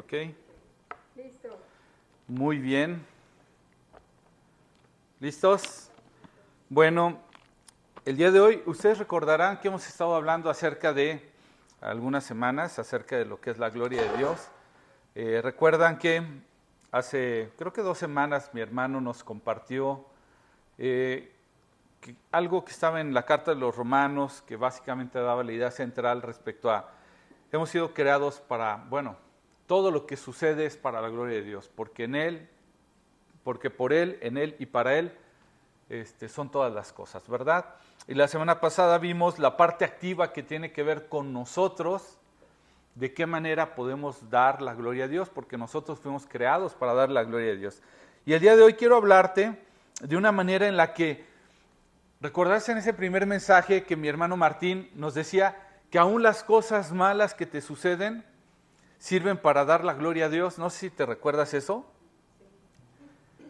¿Ok? Listo. Muy bien. ¿Listos? Bueno, el día de hoy ustedes recordarán que hemos estado hablando acerca de algunas semanas, acerca de lo que es la gloria de Dios. Eh, recuerdan que hace, creo que dos semanas, mi hermano nos compartió eh, algo que estaba en la carta de los romanos, que básicamente daba la idea central respecto a, hemos sido creados para, bueno, todo lo que sucede es para la gloria de Dios, porque en Él, porque por Él, en Él y para Él este, son todas las cosas, ¿verdad? Y la semana pasada vimos la parte activa que tiene que ver con nosotros, de qué manera podemos dar la gloria a Dios, porque nosotros fuimos creados para dar la gloria a Dios. Y el día de hoy quiero hablarte de una manera en la que Recordarse en ese primer mensaje que mi hermano Martín nos decía que aún las cosas malas que te suceden sirven para dar la gloria a Dios. No sé si te recuerdas eso.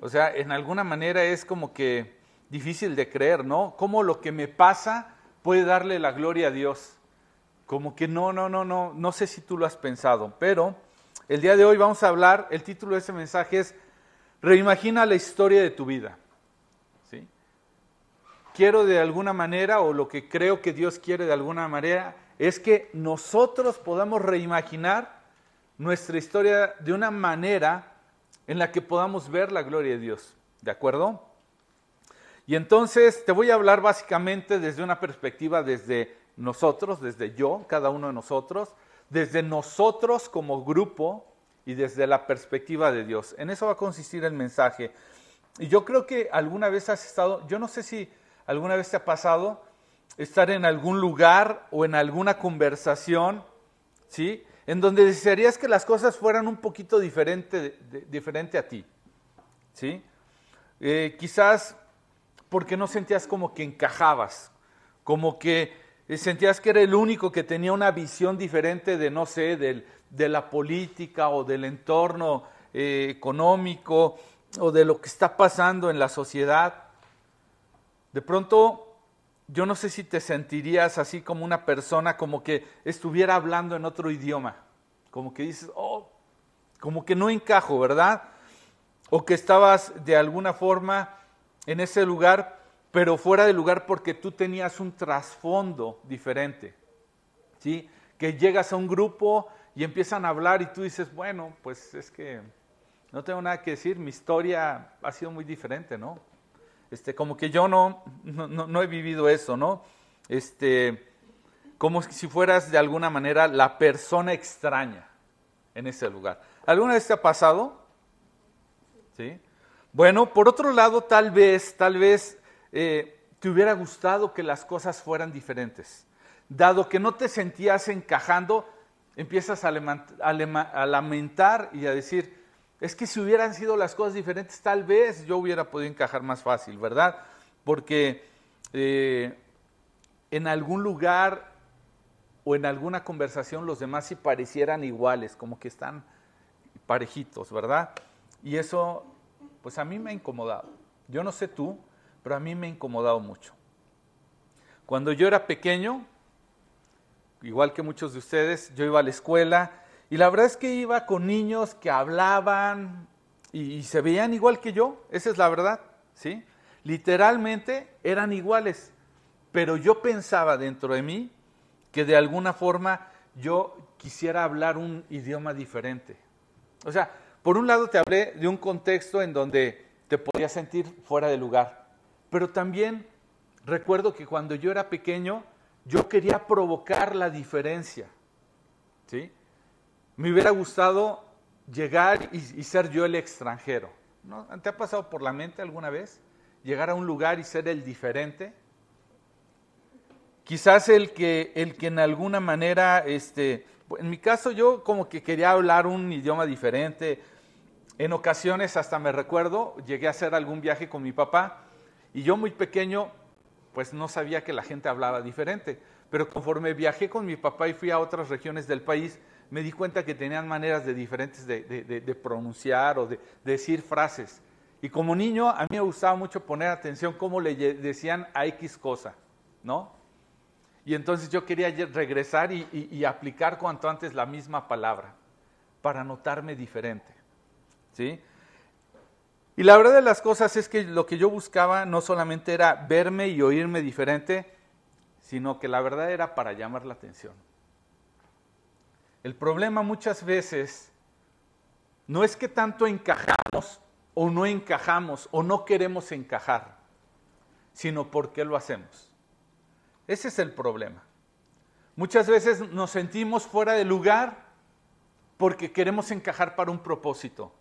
O sea, en alguna manera es como que difícil de creer, ¿no? Cómo lo que me pasa puede darle la gloria a Dios. Como que no, no, no, no, no sé si tú lo has pensado, pero el día de hoy vamos a hablar, el título de ese mensaje es Reimagina la historia de tu vida quiero de alguna manera, o lo que creo que Dios quiere de alguna manera, es que nosotros podamos reimaginar nuestra historia de una manera en la que podamos ver la gloria de Dios. ¿De acuerdo? Y entonces te voy a hablar básicamente desde una perspectiva desde nosotros, desde yo, cada uno de nosotros, desde nosotros como grupo y desde la perspectiva de Dios. En eso va a consistir el mensaje. Y yo creo que alguna vez has estado, yo no sé si ¿Alguna vez te ha pasado estar en algún lugar o en alguna conversación, ¿sí? En donde desearías que las cosas fueran un poquito diferente, diferente a ti, ¿sí? Eh, quizás porque no sentías como que encajabas, como que sentías que era el único que tenía una visión diferente de, no sé, de la política o del entorno eh, económico o de lo que está pasando en la sociedad. De pronto, yo no sé si te sentirías así como una persona como que estuviera hablando en otro idioma, como que dices, oh, como que no encajo, ¿verdad? O que estabas de alguna forma en ese lugar, pero fuera del lugar porque tú tenías un trasfondo diferente, ¿sí? Que llegas a un grupo y empiezan a hablar y tú dices, bueno, pues es que no tengo nada que decir, mi historia ha sido muy diferente, ¿no? Este, como que yo no, no, he vivido eso, ¿no? Este, como si fueras de alguna manera la persona extraña en ese lugar. ¿Alguna vez te ha pasado? ¿Sí? Bueno, por otro lado, tal vez, tal vez eh, te hubiera gustado que las cosas fueran diferentes. Dado que no te sentías encajando, empiezas a lamentar y a decir, es que si hubieran sido las cosas diferentes, tal vez yo hubiera podido encajar más fácil, ¿verdad? Porque eh, en algún lugar o en alguna conversación los demás sí parecieran iguales, como que están parejitos, ¿verdad? Y eso, pues a mí me ha incomodado. Yo no sé tú, pero a mí me ha incomodado mucho. Cuando yo era pequeño, igual que muchos de ustedes, yo iba a la escuela y la verdad es que iba con niños que hablaban y, se veían igual que yo, esa es la verdad, ¿sí? Literalmente eran iguales, pero yo pensaba dentro de mí que de alguna forma yo quisiera hablar un idioma diferente. O sea, por un lado te hablé de un contexto en donde te podías sentir fuera de lugar, pero también recuerdo que cuando yo era pequeño yo quería provocar la diferencia, ¿sí? Me hubiera gustado llegar y, ser yo el extranjero. ¿No? ¿Te ha pasado por la mente alguna vez? Llegar a un lugar y ser el diferente. Quizás el que, el que en alguna manera, este, en mi caso yo como que quería hablar un idioma diferente. En ocasiones hasta me recuerdo, llegué a hacer algún viaje con mi papá y yo muy pequeño pues no sabía que la gente hablaba diferente. Pero conforme viajé con mi papá y fui a otras regiones del país, me di cuenta que tenían maneras de diferentes de, pronunciar o de, decir frases. Y como niño, a mí me gustaba mucho poner atención cómo le decían a X cosa, ¿no? Y entonces yo quería regresar y, aplicar cuanto antes la misma palabra, para notarme diferente. ¿Sí? Y la verdad de las cosas es que lo que yo buscaba no solamente era verme y oírme diferente, sino que la verdad era para llamar la atención. El problema muchas veces no es que tanto encajamos o no encajamos o no queremos encajar, sino por qué lo hacemos. Ese es el problema. Muchas veces nos sentimos fuera de lugar porque queremos encajar para un propósito.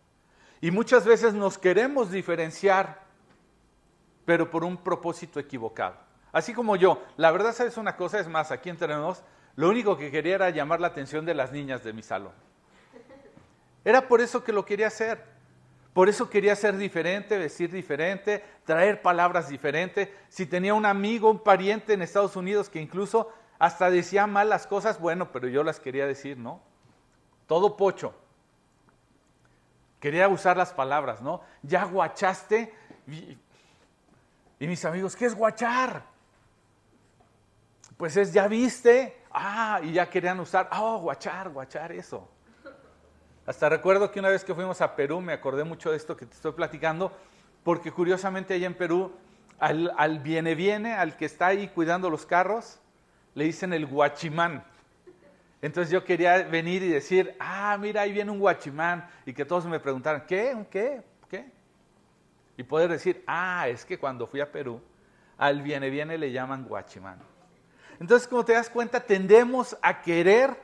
Y muchas veces nos queremos diferenciar, pero por un propósito equivocado. Así como yo, la verdad sabes una cosa, es más, aquí entre nosotros, lo único que quería era llamar la atención de las niñas de mi salón. Era por eso que lo quería hacer. Por eso quería ser diferente, vestir diferente, traer palabras diferentes. Si tenía un amigo, un pariente en Estados Unidos que incluso hasta decía malas cosas, bueno, pero yo las quería decir, ¿no? Todo pocho. Quería usar las palabras, ¿no? Ya guachaste. Y, mis amigos, ¿qué es guachar? Pues es, ya viste. Ah, y ya querían usar, oh, guachar, guachar, eso. Hasta recuerdo que una vez que fuimos a Perú, me acordé mucho de esto que te estoy platicando, porque curiosamente allá en Perú, al, al viene viene, al que está ahí cuidando los carros, le dicen el guachimán. Entonces yo quería venir y decir, ah, mira, ahí viene un guachimán, y que todos me preguntaran, ¿qué? ¿Un qué? ¿Qué? Y poder decir, ah, es que cuando fui a Perú, al viene viene le llaman guachimán. Entonces, como te das cuenta, tendemos a querer,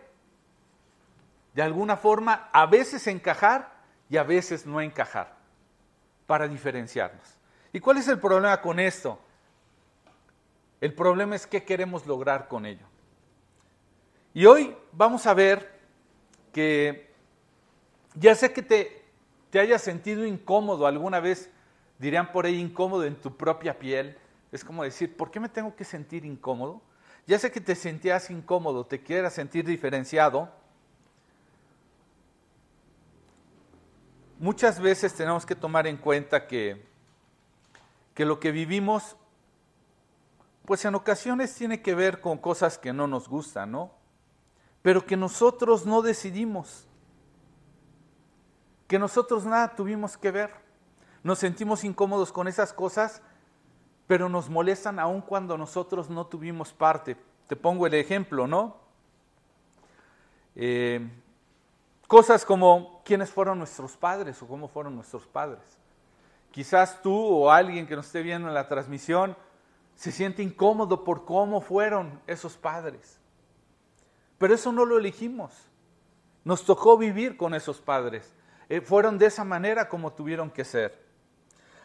de alguna forma, a veces encajar y a veces no encajar, para diferenciarnos. ¿Y cuál es el problema con esto? El problema es qué queremos lograr con ello. Y hoy vamos a ver que ya sé que te, te hayas sentido incómodo alguna vez, dirían por ahí incómodo en tu propia piel. Es como decir, ¿por qué me tengo que sentir incómodo? Ya sé que te sentías incómodo, te quieras sentir diferenciado. Muchas veces tenemos que tomar en cuenta que, que lo que vivimos, pues en ocasiones tiene que ver con cosas que no nos gustan, ¿no? pero que nosotros no decidimos, que nosotros nada tuvimos que ver. Nos sentimos incómodos con esas cosas, pero nos molestan aun cuando nosotros no tuvimos parte. Te pongo el ejemplo, ¿no? Eh, cosas como quiénes fueron nuestros padres o cómo fueron nuestros padres. Quizás tú o alguien que nos esté viendo en la transmisión se siente incómodo por cómo fueron esos padres. Pero eso no lo elegimos. Nos tocó vivir con esos padres. Eh, fueron de esa manera como tuvieron que ser.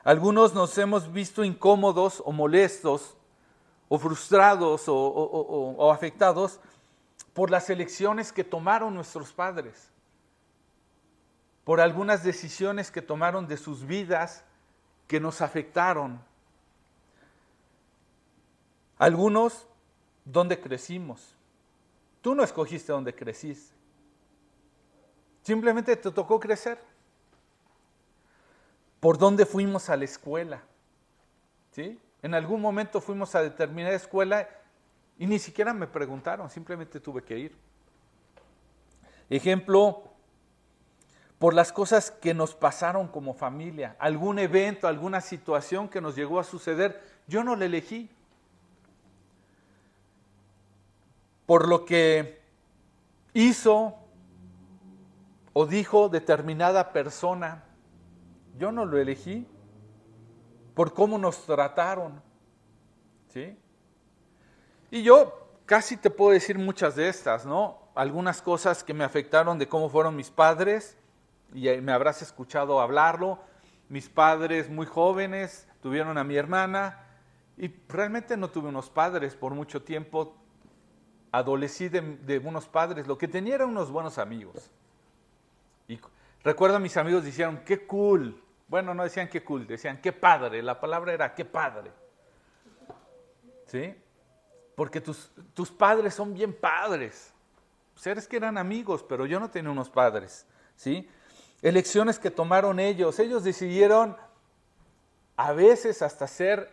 Algunos nos hemos visto incómodos o molestos o frustrados o, afectados por las elecciones que tomaron nuestros padres, por algunas decisiones que tomaron de sus vidas que nos afectaron. Algunos donde crecimos, Tú no escogiste dónde creciste. Simplemente te tocó crecer. ¿Por dónde fuimos a la escuela? ¿Sí? En algún momento fuimos a determinada escuela y ni siquiera me preguntaron, simplemente tuve que ir. Ejemplo, por las cosas que nos pasaron como familia, algún evento, alguna situación que nos llegó a suceder, yo no la elegí. por lo que hizo o dijo determinada persona. Yo no lo elegí por cómo nos trataron. ¿Sí? Y yo casi te puedo decir muchas de estas, ¿no? Algunas cosas que me afectaron de cómo fueron mis padres, y me habrás escuchado hablarlo. Mis padres muy jóvenes tuvieron a mi hermana, y realmente no tuve unos padres por mucho tiempo, adolecí de, unos padres, lo que tenía eran unos buenos amigos. Y recuerdo a mis amigos dijeron, qué cool. Bueno, no decían qué cool, decían qué padre. La palabra era qué padre. ¿Sí? Porque tus, tus padres son bien padres. Seres que eran amigos, pero yo no tenía unos padres. ¿Sí? Elecciones que tomaron ellos. Ellos decidieron a veces hasta ser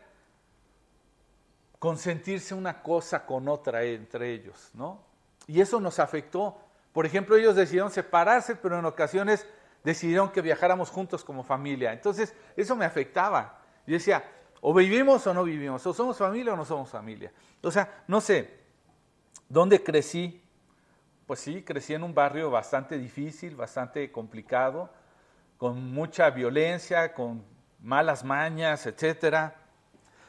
consentirse una cosa con otra entre ellos, ¿no? Y eso nos afectó Por ejemplo, ellos decidieron separarse, pero en ocasiones decidieron que viajáramos juntos como familia. Entonces, eso me afectaba. Yo decía, o vivimos o no vivimos, o somos familia o no somos familia. O sea, no sé, ¿dónde crecí? Pues sí, crecí en un barrio bastante difícil, bastante complicado, con mucha violencia, con malas mañas, etcétera.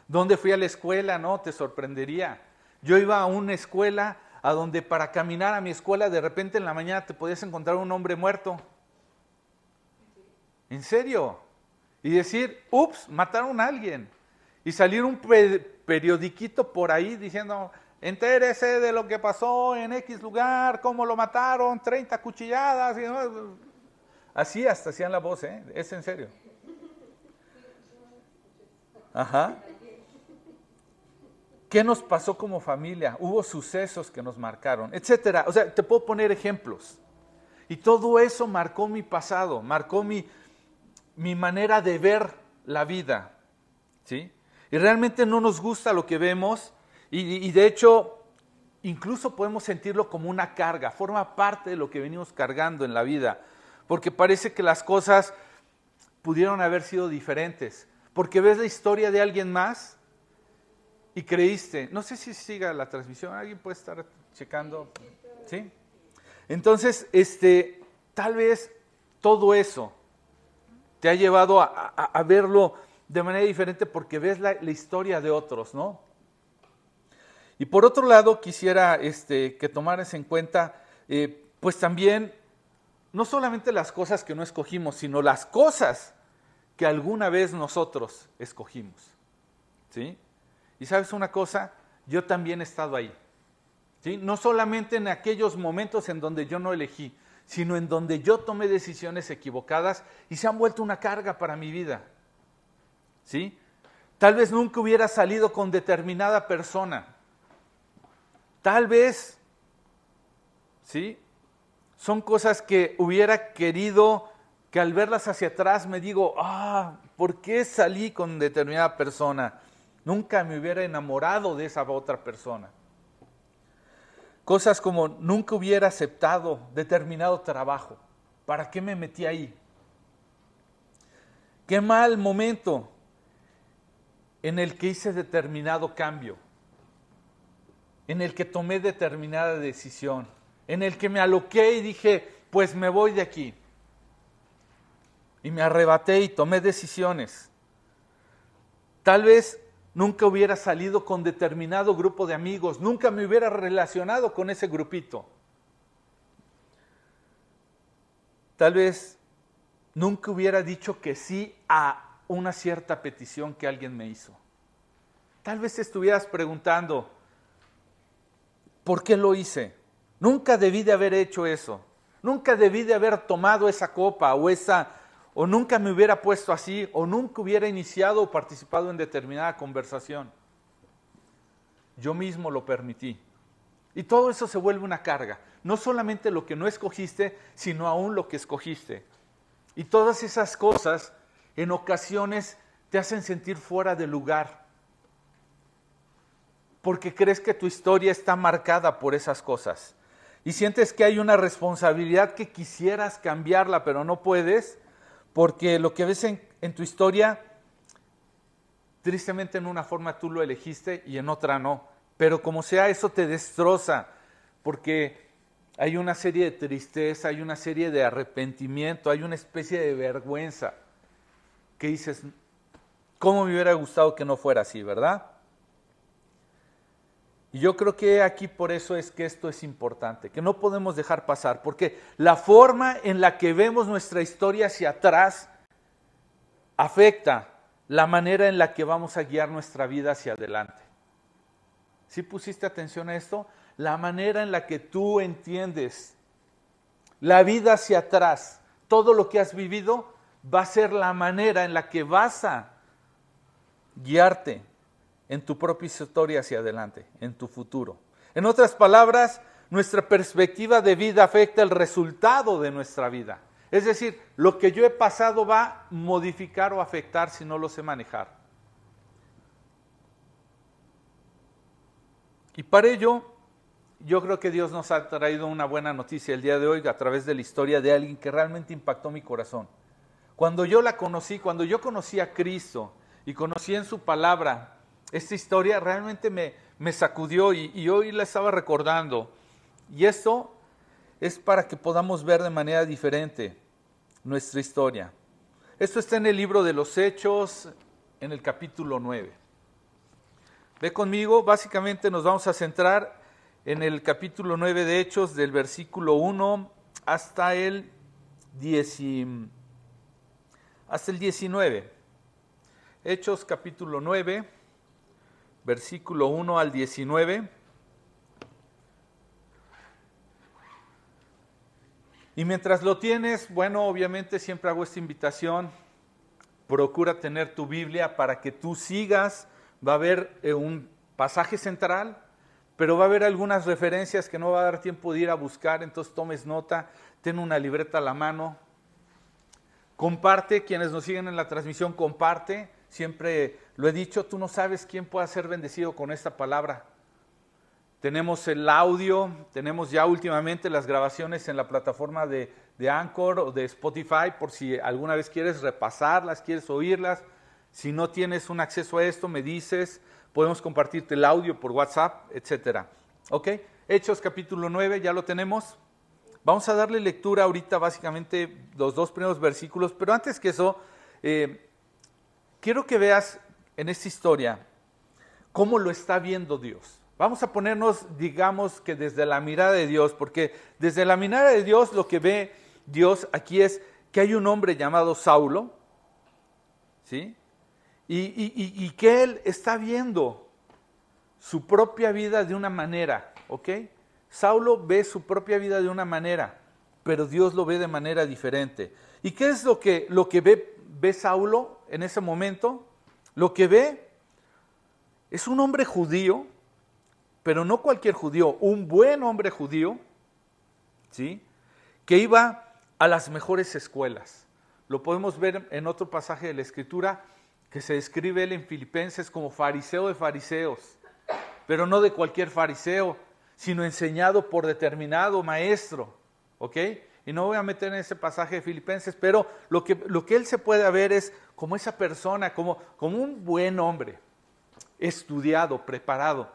¿Dónde fui a la escuela? No, te sorprendería. Yo iba a una escuela a donde para caminar a mi escuela de repente en la mañana te podías encontrar un hombre muerto. ¿En serio? Y decir, ups, mataron a alguien. Y salir un periodiquito por ahí diciendo, entérese de lo que pasó en X lugar, cómo lo mataron, 30 cuchilladas. Así hasta hacían la voz, ¿eh? Es en serio. Ajá. ¿Qué nos pasó como familia? Hubo sucesos que nos marcaron, etcétera. O sea, te puedo poner ejemplos. Y todo eso marcó mi pasado, marcó mi, mi manera de ver la vida. ¿sí? Y realmente no nos gusta lo que vemos y, de hecho incluso podemos sentirlo como una carga, forma parte de lo que venimos cargando en la vida, porque parece que las cosas pudieron haber sido diferentes, porque ves la historia de alguien más y creíste, no sé si siga la transmisión, alguien puede estar checando, ¿sí? Entonces, este, tal vez todo eso te ha llevado a, verlo de manera diferente porque ves la, historia de otros, ¿no? Y por otro lado, quisiera este, que tomaras en cuenta, eh, pues también, no solamente las cosas que no escogimos, sino las cosas que alguna vez nosotros escogimos, ¿sí? Y sabes una cosa, yo también he estado ahí. ¿sí? No solamente en aquellos momentos en donde yo no elegí, sino en donde yo tomé decisiones equivocadas y se han vuelto una carga para mi vida. ¿Sí? Tal vez nunca hubiera salido con determinada persona. Tal vez, ¿sí? Son cosas que hubiera querido que al verlas hacia atrás me digo, ah, ¿por qué salí con determinada persona? Nunca me hubiera enamorado de esa otra persona. Cosas como nunca hubiera aceptado determinado trabajo. ¿Para qué me metí ahí? Qué mal momento en el que hice determinado cambio, en el que tomé determinada decisión, en el que me aloqué y dije, pues me voy de aquí. Y me arrebaté y tomé decisiones. Tal vez nunca hubiera salido con determinado grupo de amigos, nunca me hubiera relacionado con ese grupito. Tal vez nunca hubiera dicho que sí a una cierta petición que alguien me hizo. Tal vez estuvieras preguntando, ¿por qué lo hice? Nunca debí de haber hecho eso. Nunca debí de haber tomado esa copa o esa o nunca me hubiera puesto así, o nunca hubiera iniciado o participado en determinada conversación. Yo mismo lo permití. Y todo eso se vuelve una carga. No solamente lo que no escogiste, sino aún lo que escogiste. Y todas esas cosas en ocasiones te hacen sentir fuera de lugar. Porque crees que tu historia está marcada por esas cosas. Y sientes que hay una responsabilidad que quisieras cambiarla, pero no puedes porque lo que ves en, tu historia, tristemente en una forma tú lo elegiste y en otra no. Pero como sea, eso te destroza, porque hay una serie de tristeza, hay una serie de arrepentimiento, hay una especie de vergüenza que dices, ¿cómo me hubiera gustado que no fuera así, verdad? Y yo creo que aquí por eso es que esto es importante, que no podemos dejar pasar, porque la forma en la que vemos nuestra historia hacia atrás afecta la manera en la que vamos a guiar nuestra vida hacia adelante. ¿Sí pusiste atención a esto? La manera en la que tú entiendes la vida hacia atrás, todo lo que has vivido, va a ser la manera en la que vas a guiarte en tu propia historia hacia adelante, en tu futuro. En otras palabras, nuestra perspectiva de vida afecta el resultado de nuestra vida. Es decir, lo que yo he pasado va a modificar o afectar si no lo sé manejar. Y para ello, yo creo que Dios nos ha traído una buena noticia el día de hoy a través de la historia de alguien que realmente impactó mi corazón. Cuando yo la conocí, cuando yo conocí a Cristo y conocí en su palabra esta historia, realmente me, me sacudió y, y hoy la estaba recordando. Y esto es para que podamos ver de manera diferente nuestra historia. Esto está en el libro de los Hechos, en el capítulo 9. Ve conmigo, básicamente nos vamos a centrar en el capítulo 9 de Hechos, del versículo 1 hasta el, 10, hasta el 19. Hechos capítulo 9, versículo 1 al 19. Y mientras lo tienes, bueno, obviamente siempre hago esta invitación, procura tener tu Biblia para que tú sigas, va a haber eh, un pasaje central, pero va a haber algunas referencias que no va a dar tiempo de ir a buscar, entonces tomes nota, ten una libreta a la mano, comparte, quienes nos siguen en la transmisión, comparte, siempre lo he dicho, tú no sabes quién pueda ser bendecido con esta palabra. Tenemos el audio, tenemos ya últimamente las grabaciones en la plataforma de, de, Anchor o de Spotify por si alguna vez quieres repasarlas, quieres oírlas. Si no tienes un acceso a esto, me dices, podemos compartirte el audio por WhatsApp, etc. ¿Ok? Hechos capítulo 9, ya lo tenemos. Vamos a darle lectura ahorita básicamente los dos primeros versículos, pero antes que eso, eh, quiero que veas en esta historia cómo lo está viendo Dios. Vamos a ponernos, digamos que desde la mirada de Dios, porque desde la mirada de Dios lo que ve Dios aquí es que hay un hombre llamado Saulo, ¿sí? Y, que él está viendo su propia vida de una manera, ¿ok? Saulo ve su propia vida de una manera, pero Dios lo ve de manera diferente. ¿Y qué es lo que, lo que ve, ve Saulo en ese momento? Lo que ve es un hombre judío, pero no cualquier judío, un buen hombre judío, ¿sí? que iba a las mejores escuelas. Lo podemos ver en otro pasaje de la Escritura que se describe él en Filipenses como fariseo de fariseos, pero no de cualquier fariseo, sino enseñado por determinado maestro. ¿Ok? Y no voy a meter en ese pasaje de Filipenses, pero lo que, lo que él se puede ver es como esa persona, como, como un buen hombre, estudiado, preparado,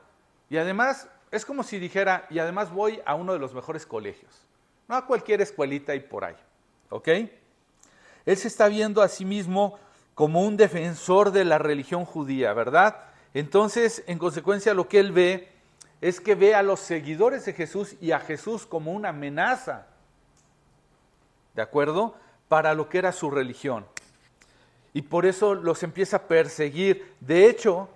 y además, es como si dijera, y además voy a uno de los mejores colegios, no a cualquier escuelita y por ahí, ¿ok? Él se está viendo a sí mismo como un defensor de la religión judía, ¿verdad? Entonces, en consecuencia, lo que él ve es que ve a los seguidores de Jesús y a Jesús como una amenaza, ¿de acuerdo? Para lo que era su religión. Y por eso los empieza a perseguir. De hecho,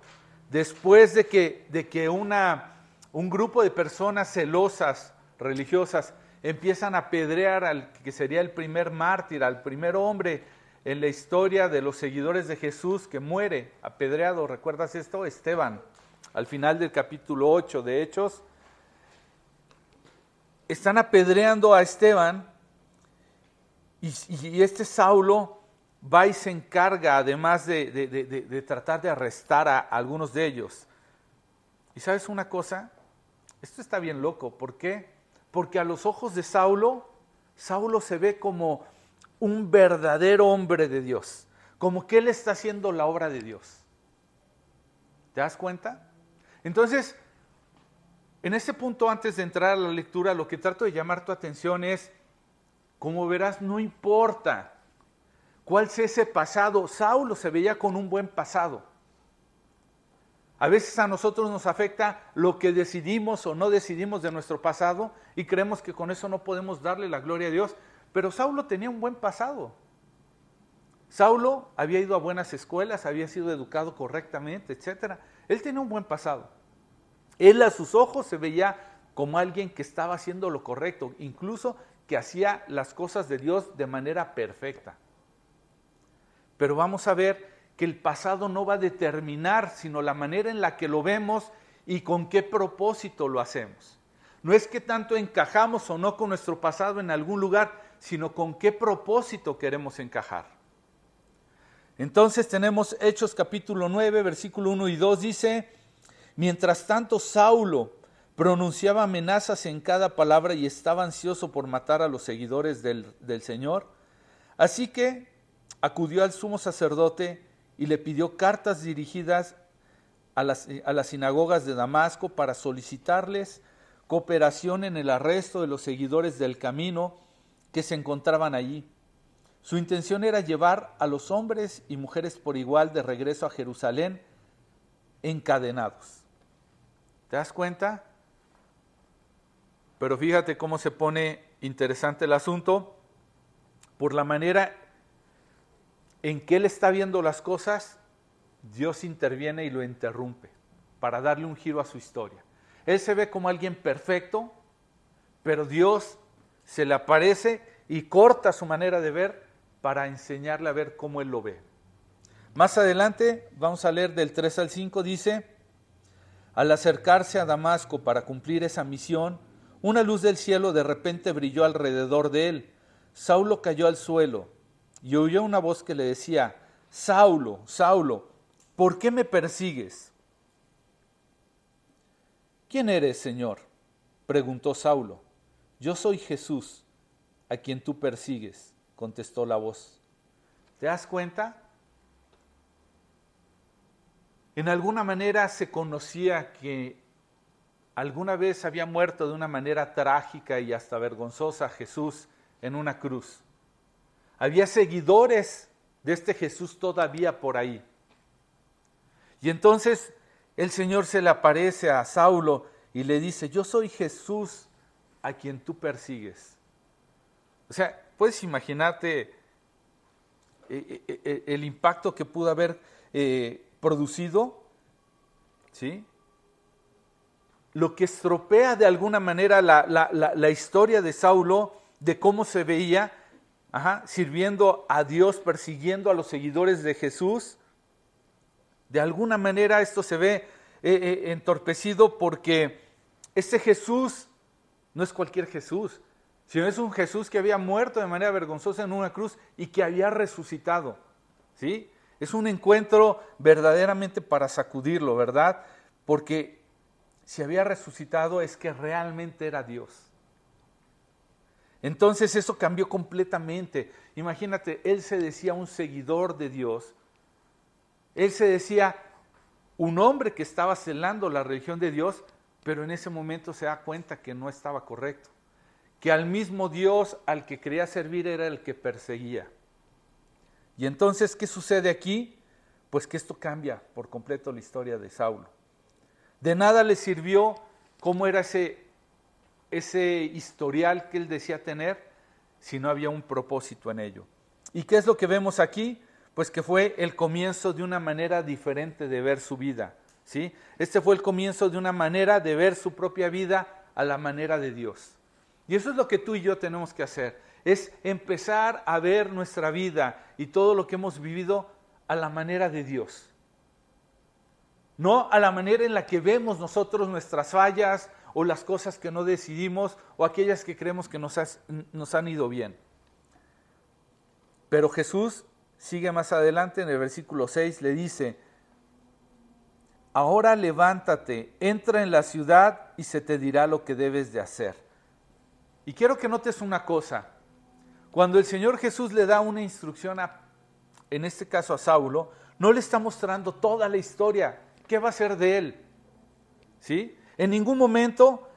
después de que, de que una, un grupo de personas celosas, religiosas, empiezan a apedrear al que sería el primer mártir, al primer hombre en la historia de los seguidores de Jesús que muere apedreado. ¿Recuerdas esto? Esteban, al final del capítulo 8 de Hechos. Están apedreando a Esteban y, este Saulo va y se encarga, además de, tratar de arrestar a algunos de ellos. Y sabes una cosa, esto está bien loco, ¿por qué? Porque a los ojos de Saulo, Saulo se ve como un verdadero hombre de Dios, como que él está haciendo la obra de Dios. ¿Te das cuenta? Entonces, en este punto, antes de entrar a la lectura, lo que trato de llamar tu atención es, como verás, no importa ¿Cuál es ese pasado? Saulo se veía con un buen pasado. A veces a nosotros nos afecta lo que decidimos o no decidimos de nuestro pasado y creemos que con eso no podemos darle la gloria a Dios. Pero Saulo tenía un buen pasado. Saulo había ido a buenas escuelas, había sido educado correctamente, etc. Él tenía un buen pasado. Él a sus ojos se veía como alguien que estaba haciendo lo correcto, incluso que hacía las cosas de Dios de manera perfecta. Pero vamos a ver que el pasado no va a determinar, sino la manera en la que lo vemos y con qué propósito lo hacemos. No es que tanto encajamos o no con nuestro pasado en algún lugar, sino con qué propósito queremos encajar. Entonces tenemos Hechos capítulo 9, versículo 1 y 2, dice, mientras tanto Saulo pronunciaba amenazas en cada palabra y estaba ansioso por matar a los seguidores del, del Señor. Así que acudió al sumo sacerdote y le pidió cartas dirigidas a las, a las, sinagogas de Damasco para solicitarles cooperación en el arresto de los seguidores del camino que se encontraban allí. Su intención era llevar a los hombres y mujeres por igual de regreso a Jerusalén encadenados. ¿Te das cuenta? Pero fíjate cómo se pone interesante el asunto por la manera en que él está viendo las cosas, Dios interviene y lo interrumpe para darle un giro a su historia. Él se ve como alguien perfecto, pero Dios se le aparece y corta su manera de ver para enseñarle a ver cómo él lo ve. Más adelante, vamos a leer del 3 al 5, dice, al acercarse a Damasco para cumplir esa misión, una luz del cielo de repente brilló alrededor de él. Saulo cayó al suelo y oyó una voz que le decía, Saulo, Saulo, ¿por qué me persigues? ¿Quién eres, Señor? preguntó Saulo. Yo soy Jesús, a quien tú persigues, contestó la voz. ¿Te das cuenta? En alguna manera se conocía que alguna vez había muerto de una manera trágica y hasta vergonzosa Jesús en una cruz. Había seguidores de este Jesús todavía por ahí. Y entonces el Señor se le aparece a Saulo y le dice, yo soy Jesús a quien tú persigues. O sea, puedes imaginarte eh, eh, eh, el impacto que pudo haber producido, ¿sí? Lo que estropea de alguna manera la, la historia de Saulo, de cómo se veía, sirviendo a Dios, persiguiendo a los seguidores de Jesús. De alguna manera esto se ve eh, eh, entorpecido porque este Jesús no es cualquier Jesús, sino es un Jesús que había muerto de manera vergonzosa en una cruz y que había resucitado. ¿sí? Es un encuentro verdaderamente para sacudirlo, ¿verdad? Porque si había resucitado es que realmente era Dios. Entonces eso cambió completamente. Imagínate, él se decía un seguidor de Dios. Él se decía un hombre que estaba celando la religión de Dios, pero en ese momento se da cuenta que no estaba correcto. Que al mismo Dios al que quería servir era el que perseguía. Y entonces, ¿qué sucede aquí? Pues que esto cambia por completo la historia de Saulo. De nada le sirvió cómo era ese ese historial que él decía tener si no había un propósito en ello. ¿Y qué es lo que vemos aquí? Pues que fue el comienzo de una manera diferente de ver su vida. ¿sí? Este fue el comienzo de una manera de ver su propia vida a la manera de Dios. Y eso es lo que tú y yo tenemos que hacer, es empezar a ver nuestra vida y todo lo que hemos vivido a la manera de Dios. No a la manera en la que vemos nosotros nuestras fallas, o las cosas que no decidimos o aquellas que creemos que nos, nos han ido bien. Pero Jesús sigue más adelante en el versículo 6, le dice, ahora levántate, entra en la ciudad y se te dirá lo que debes de hacer. Y quiero que notes una cosa, cuando el Señor Jesús le da una instrucción, a, en este caso a Saulo, no le está mostrando toda la historia, qué va a ser de él. ¿Sí? En ningún momento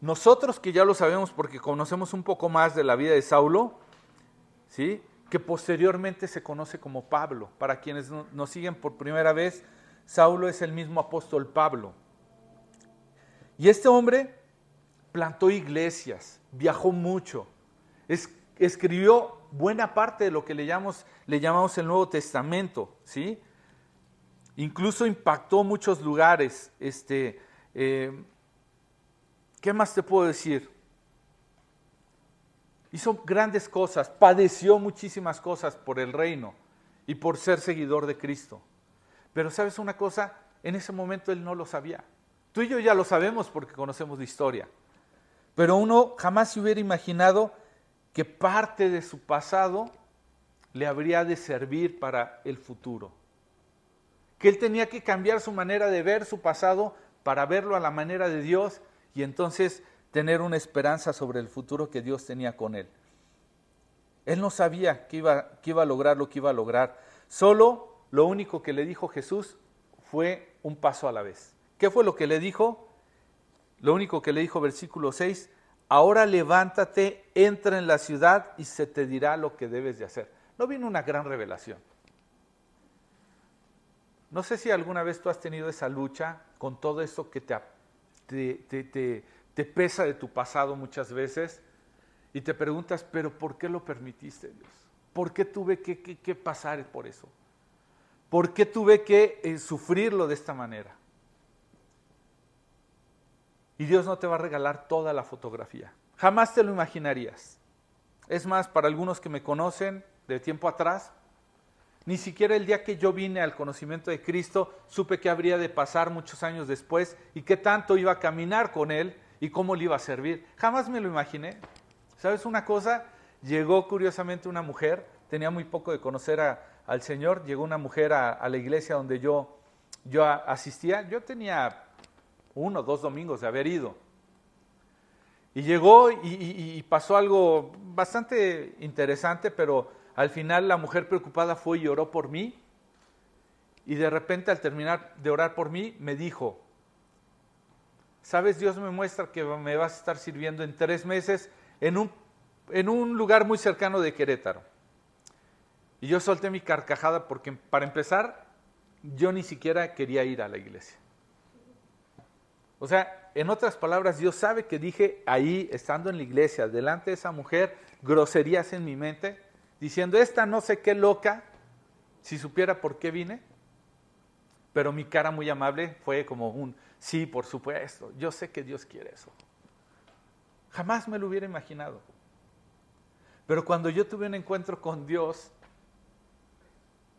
nosotros que ya lo sabemos porque conocemos un poco más de la vida de Saulo, ¿sí? que posteriormente se conoce como Pablo. Para quienes nos siguen por primera vez, Saulo es el mismo apóstol Pablo. Y este hombre plantó iglesias, viajó mucho, escribió buena parte de lo que le llamamos, le llamamos el Nuevo Testamento, ¿sí? Incluso impactó muchos lugares. Este, eh, ¿Qué más te puedo decir? Hizo grandes cosas, padeció muchísimas cosas por el reino y por ser seguidor de Cristo. Pero sabes una cosa, en ese momento él no lo sabía. Tú y yo ya lo sabemos porque conocemos la historia. Pero uno jamás se hubiera imaginado que parte de su pasado le habría de servir para el futuro que él tenía que cambiar su manera de ver su pasado para verlo a la manera de Dios y entonces tener una esperanza sobre el futuro que Dios tenía con él. Él no sabía que iba, iba a lograr lo que iba a lograr. Solo lo único que le dijo Jesús fue un paso a la vez. ¿Qué fue lo que le dijo? Lo único que le dijo versículo 6, ahora levántate, entra en la ciudad y se te dirá lo que debes de hacer. No vino una gran revelación. No sé si alguna vez tú has tenido esa lucha con todo eso que te, te, te pesa de tu pasado muchas veces y te preguntas, pero ¿por qué lo permitiste, Dios? ¿Por qué tuve que, pasar por eso? ¿Por qué tuve que eh, sufrirlo de esta manera? Y Dios no te va a regalar toda la fotografía. Jamás te lo imaginarías. Es más, para algunos que me conocen de tiempo atrás, ni siquiera el día que yo vine al conocimiento de Cristo supe que habría de pasar muchos años después y qué tanto iba a caminar con Él y cómo le iba a servir. Jamás me lo imaginé. ¿Sabes una cosa? Llegó curiosamente una mujer, tenía muy poco de conocer al Señor, llegó una mujer a, la iglesia donde yo, yo asistía, yo tenía uno, dos domingos de haber ido. Y llegó y, pasó algo bastante interesante, pero al final la mujer preocupada fue y oró por mí. Y de repente al terminar de orar por mí, me dijo, sabes, Dios me muestra que me vas a estar sirviendo en tres meses en un, en un lugar muy cercano de Querétaro. Y yo solté mi carcajada porque, para empezar, yo ni siquiera quería ir a la iglesia. O sea, en otras palabras, Dios sabe que dije ahí, estando en la iglesia, delante de esa mujer, groserías en mi mente, diciendo, esta no sé qué loca, si supiera por qué vine. Pero mi cara muy amable fue como un, sí, por supuesto, yo sé que Dios quiere eso. Jamás me lo hubiera imaginado. Pero cuando yo tuve un encuentro con Dios,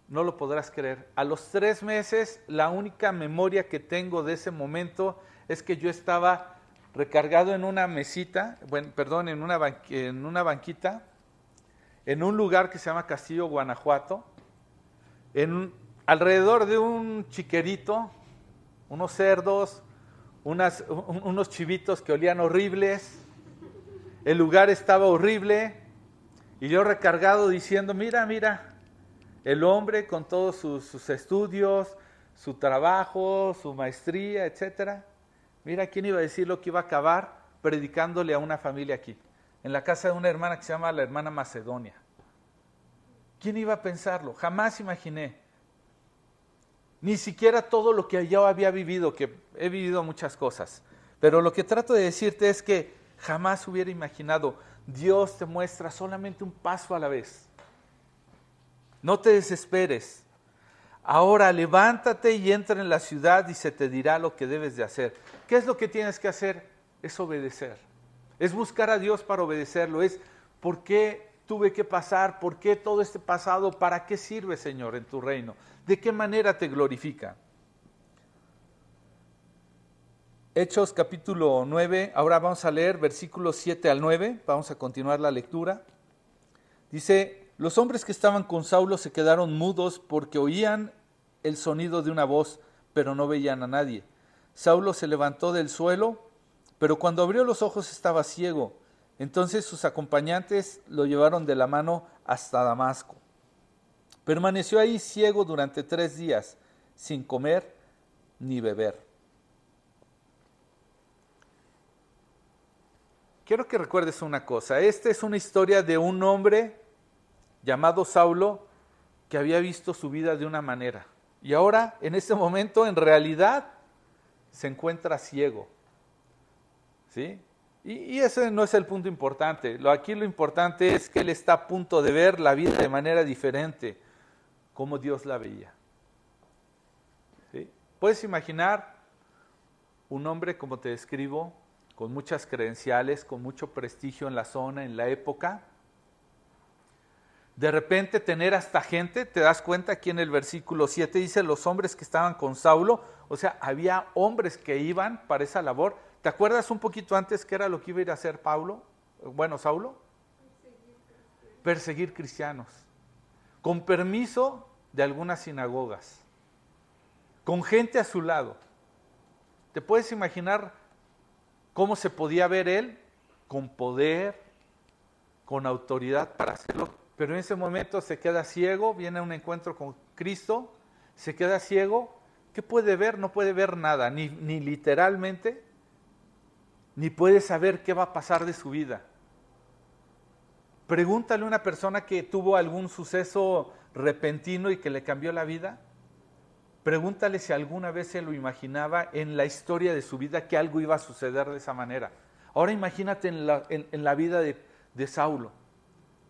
no lo podrás creer. A los tres meses, la única memoria que tengo de ese momento es que yo estaba recargado en una mesita, bueno, perdón, en una, en una banquita, en un lugar que se llama Castillo, Guanajuato, en, alrededor de un chiquerito, unos cerdos, unos chivitos que olían horribles, el lugar estaba horrible y yo recargado diciendo, mira, mira, el hombre con todos sus, estudios, su trabajo, su maestría, etcétera. Mira, ¿quién iba a decir lo que iba a acabar predicándole a una familia aquí? En la casa de una hermana que se llama la hermana Macedonia. ¿Quién iba a pensarlo? Jamás imaginé. Ni siquiera todo lo que yo había vivido, que he vivido muchas cosas. Pero lo que trato de decirte es que jamás hubiera imaginado. Dios te muestra solamente un paso a la vez. No te desesperes. Ahora levántate y entra en la ciudad y se te dirá lo que debes de hacer. ¿Qué es lo que tienes que hacer? Es obedecer. Es buscar a Dios para obedecerlo. Es por qué tuve que pasar, por qué todo este pasado, para qué sirve, Señor, en tu reino. ¿De qué manera te glorifica? Hechos capítulo 9, ahora vamos a leer versículos 7 al 9, vamos a continuar la lectura. Dice, los hombres que estaban con Saulo se quedaron mudos porque oían el sonido de una voz, pero no veían a nadie. Saulo se levantó del suelo, pero cuando abrió los ojos estaba ciego. Entonces sus acompañantes lo llevaron de la mano hasta Damasco. Permaneció ahí ciego durante tres días, sin comer ni beber. quiero que recuerdes una cosa. Esta es una historia de un hombre llamado Saulo que había visto su vida de una manera. Y ahora, en este momento, en realidad, se encuentra ciego. ¿Sí? Y, ese no es el punto importante. Lo, aquí lo importante es que él está a punto de ver la vida de manera diferente, como Dios la veía. ¿Sí? Puedes imaginar un hombre, como te describo, con muchas credenciales, con mucho prestigio en la zona, en la época. De repente tener hasta gente, te das cuenta aquí en el versículo 7 dice los hombres que estaban con Saulo, o sea, había hombres que iban para esa labor. ¿Te acuerdas un poquito antes qué era lo que iba a ir a hacer Pablo? Bueno, Saulo. Perseguir cristianos. Con permiso de algunas sinagogas. Con gente a su lado. ¿Te puedes imaginar cómo se podía ver él? Con poder, con autoridad para hacerlo. Pero en ese momento se queda ciego, viene a un encuentro con Cristo, se queda ciego. ¿Qué puede ver? No puede ver nada, ni, ni literalmente, ni puede saber qué va a pasar de su vida. Pregúntale a una persona que tuvo algún suceso repentino y que le cambió la vida. Pregúntale si alguna vez se lo imaginaba en la historia de su vida que algo iba a suceder de esa manera. Ahora imagínate en la, vida de, de Saulo.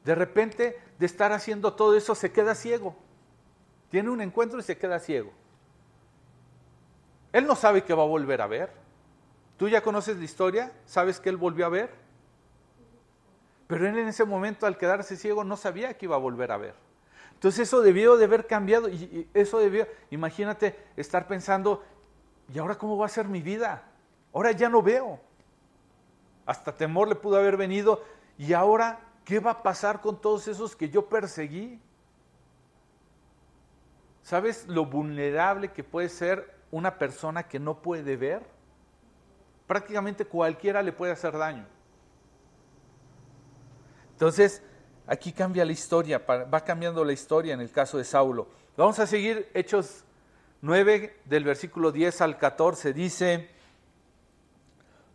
De repente, de estar haciendo todo eso, se queda ciego. Tiene un encuentro y se queda ciego. Él no sabe que va a volver a ver. Tú ya conoces la historia, sabes que él volvió a ver. Pero él en ese momento, al quedarse ciego, no sabía que iba a volver a ver. Entonces eso debió de haber cambiado y eso debió, imagínate estar pensando, ¿y ahora cómo va a ser mi vida? Ahora ya no veo. Hasta temor le pudo haber venido. ¿Y ahora qué va a pasar con todos esos que yo perseguí? ¿Sabes lo vulnerable que puede ser una persona que no puede ver? Prácticamente cualquiera le puede hacer daño. Entonces, Aquí cambia la historia, va cambiando la historia en el caso de Saulo. Vamos a seguir Hechos 9 del versículo 10 al 14. Dice,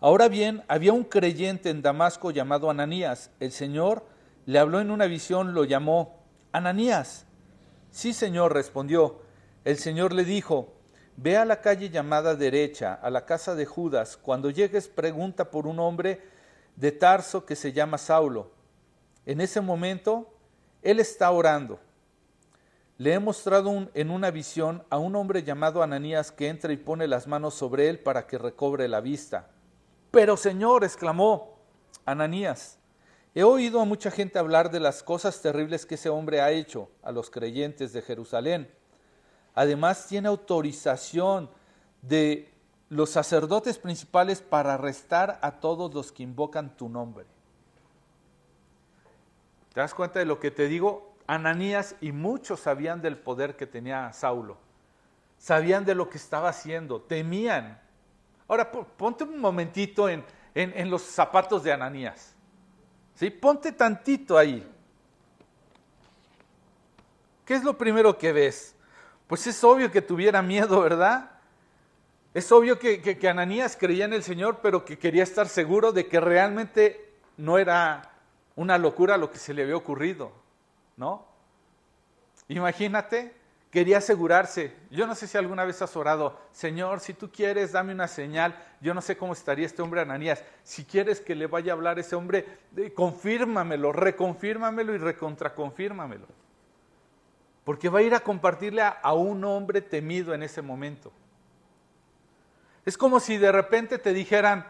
ahora bien, había un creyente en Damasco llamado Ananías. El Señor le habló en una visión, lo llamó, Ananías. Sí, Señor, respondió. El Señor le dijo, ve a la calle llamada derecha, a la casa de Judas. Cuando llegues, pregunta por un hombre de Tarso que se llama Saulo en ese momento, él está orando. Le he mostrado en una visión a un hombre llamado Ananías que entra y pone las manos sobre él para que recobre la vista. Pero Señor, exclamó Ananías, he oído a mucha gente hablar de las cosas terribles que ese hombre ha hecho a los creyentes de Jerusalén. Además, tiene autorización de los sacerdotes principales para arrestar a todos los que invocan tu nombre. ¿Te das cuenta de lo que te digo? Ananías y muchos sabían del poder que tenía Saulo. Sabían de lo que estaba haciendo, temían. Ahora, ponte un momentito en, los zapatos de Ananías. ¿Sí? Ponte tantito ahí. ¿Qué es lo primero que ves? Pues es obvio que tuviera miedo, ¿verdad? Es obvio que, Ananías creía en el Señor, pero que quería estar seguro de que realmente no era una locura lo que se le había ocurrido, ¿no? Imagínate, quería asegurarse. Yo no sé si alguna vez has orado, Señor, si tú quieres, dame una señal. Yo no sé cómo estaría este hombre Ananías. Si quieres que le vaya a hablar ese hombre, confírmamelo, reconfírmamelo y recontraconfírmamelo. Porque va a ir a compartirle a, un hombre temido en ese momento. Es como si de repente te dijeran,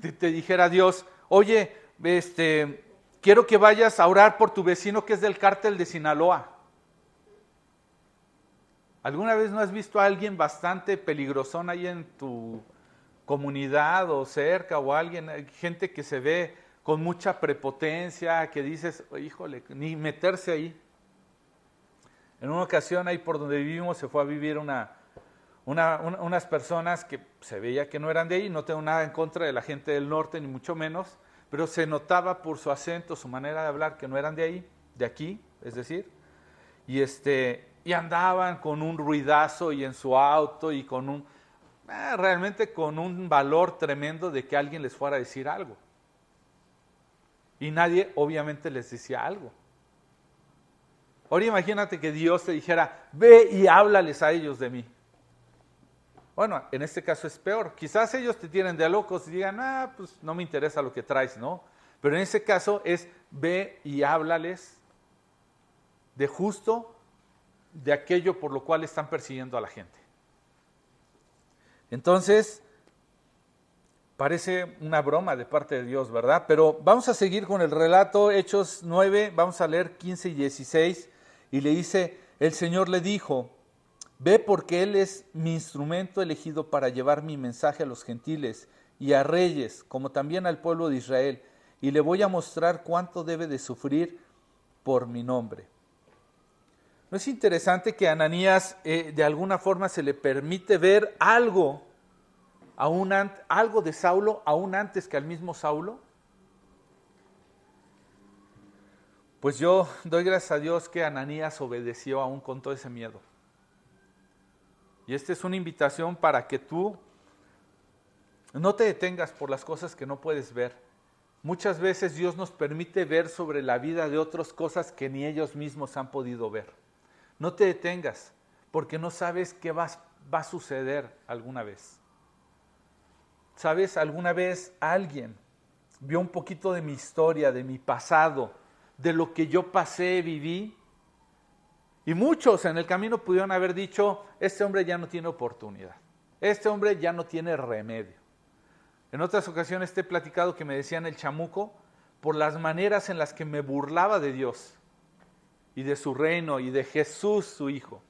te, te dijera Dios, oye, este, quiero que vayas a orar por tu vecino que es del cártel de Sinaloa. ¿Alguna vez no has visto a alguien bastante peligrosón ahí en tu comunidad o cerca o alguien, gente que se ve con mucha prepotencia, que dices, híjole, ni meterse ahí? En una ocasión ahí por donde vivimos se fue a vivir una, unas personas que se veía que no eran de ahí, no tengo nada en contra de la gente del norte, ni mucho menos, pero se notaba por su acento, su manera de hablar, que no eran de ahí, de aquí, es decir, y, este, y andaban con un ruidazo y en su auto y con un, eh, realmente con un valor tremendo de que alguien les fuera a decir algo. Y nadie obviamente les decía algo. Ahora imagínate que Dios te dijera, ve y háblales a ellos de mí. Bueno, en este caso es peor. Quizás ellos te tienen de locos y digan, ah, pues no me interesa lo que traes, ¿no? Pero en ese caso es ve y háblales de justo de aquello por lo cual están persiguiendo a la gente. Entonces, parece una broma de parte de Dios, ¿verdad? Pero vamos a seguir con el relato, Hechos 9, vamos a leer 15 y 16, y le dice, el Señor le dijo, Ve porque Él es mi instrumento elegido para llevar mi mensaje a los gentiles y a reyes, como también al pueblo de Israel, y le voy a mostrar cuánto debe de sufrir por mi nombre. ¿No es interesante que a Ananías eh, de alguna forma se le permite ver algo aún algo de Saulo aún antes que al mismo Saulo? Pues yo doy gracias a Dios que Ananías obedeció aún con todo ese miedo. Y esta es una invitación para que tú no te detengas por las cosas que no puedes ver. Muchas veces Dios nos permite ver sobre la vida de otras cosas que ni ellos mismos han podido ver. No te detengas, porque no sabes qué va a suceder alguna vez. ¿Sabes? Alguna vez alguien vio un poquito de mi historia, de mi pasado, de lo que yo pasé, viví. Y muchos en el camino pudieron haber dicho, este hombre ya no tiene oportunidad, este hombre ya no tiene remedio. En otras ocasiones he platicado que me decían el chamuco por las maneras en las que me burlaba de Dios y de su reino y de Jesús, su Hijo.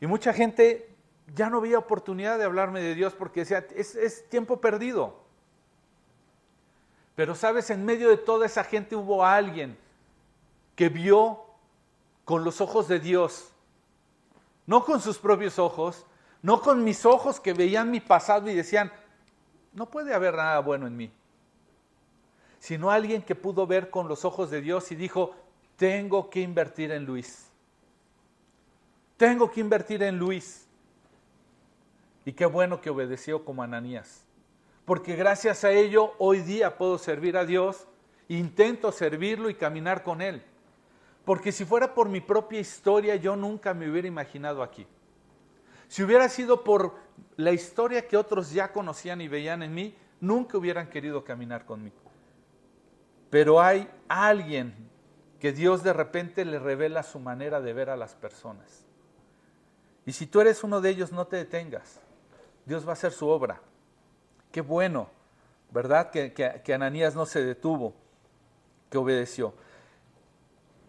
Y mucha gente ya no había oportunidad de hablarme de Dios porque decía, es tiempo perdido. Pero sabes, en medio de toda esa gente hubo alguien que vio con los ojos de Dios, no con sus propios ojos, no con mis ojos que veían mi pasado y decían, no puede haber nada bueno en mí, sino alguien que pudo ver con los ojos de Dios y dijo, tengo que invertir en Luis. Tengo que invertir en Luis. Y qué bueno que obedeció como Ananías porque gracias a ello hoy día puedo servir a Dios, intento servirlo y caminar con Él. Porque si fuera por mi propia historia, yo nunca me hubiera imaginado aquí. Si hubiera sido por la historia que otros ya conocían y veían en mí, nunca hubieran querido caminar conmigo. Pero hay alguien que Dios de repente le revela su manera de ver a las personas. Y si tú eres uno de ellos, no te detengas. Dios va a hacer su obra. Qué bueno, ¿verdad? Que, Ananías no se detuvo, que obedeció.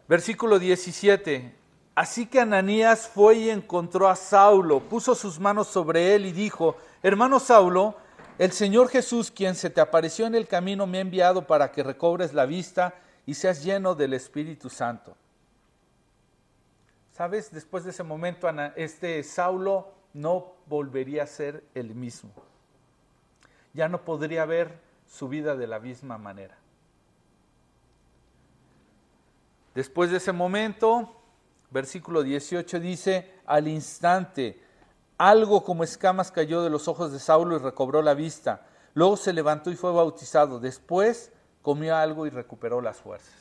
Versículo 17. Así que Ananías fue y encontró a Saulo, puso sus manos sobre él y dijo, hermano Saulo, el Señor Jesús, quien se te apareció en el camino, me ha enviado para que recobres la vista y seas lleno del Espíritu Santo. ¿Sabes? Después de ese momento, este Saulo no volvería a ser el mismo ya no podría ver su vida de la misma manera. Después de ese momento, versículo 18 dice, al instante, algo como escamas cayó de los ojos de Saulo y recobró la vista. Luego se levantó y fue bautizado. Después comió algo y recuperó las fuerzas.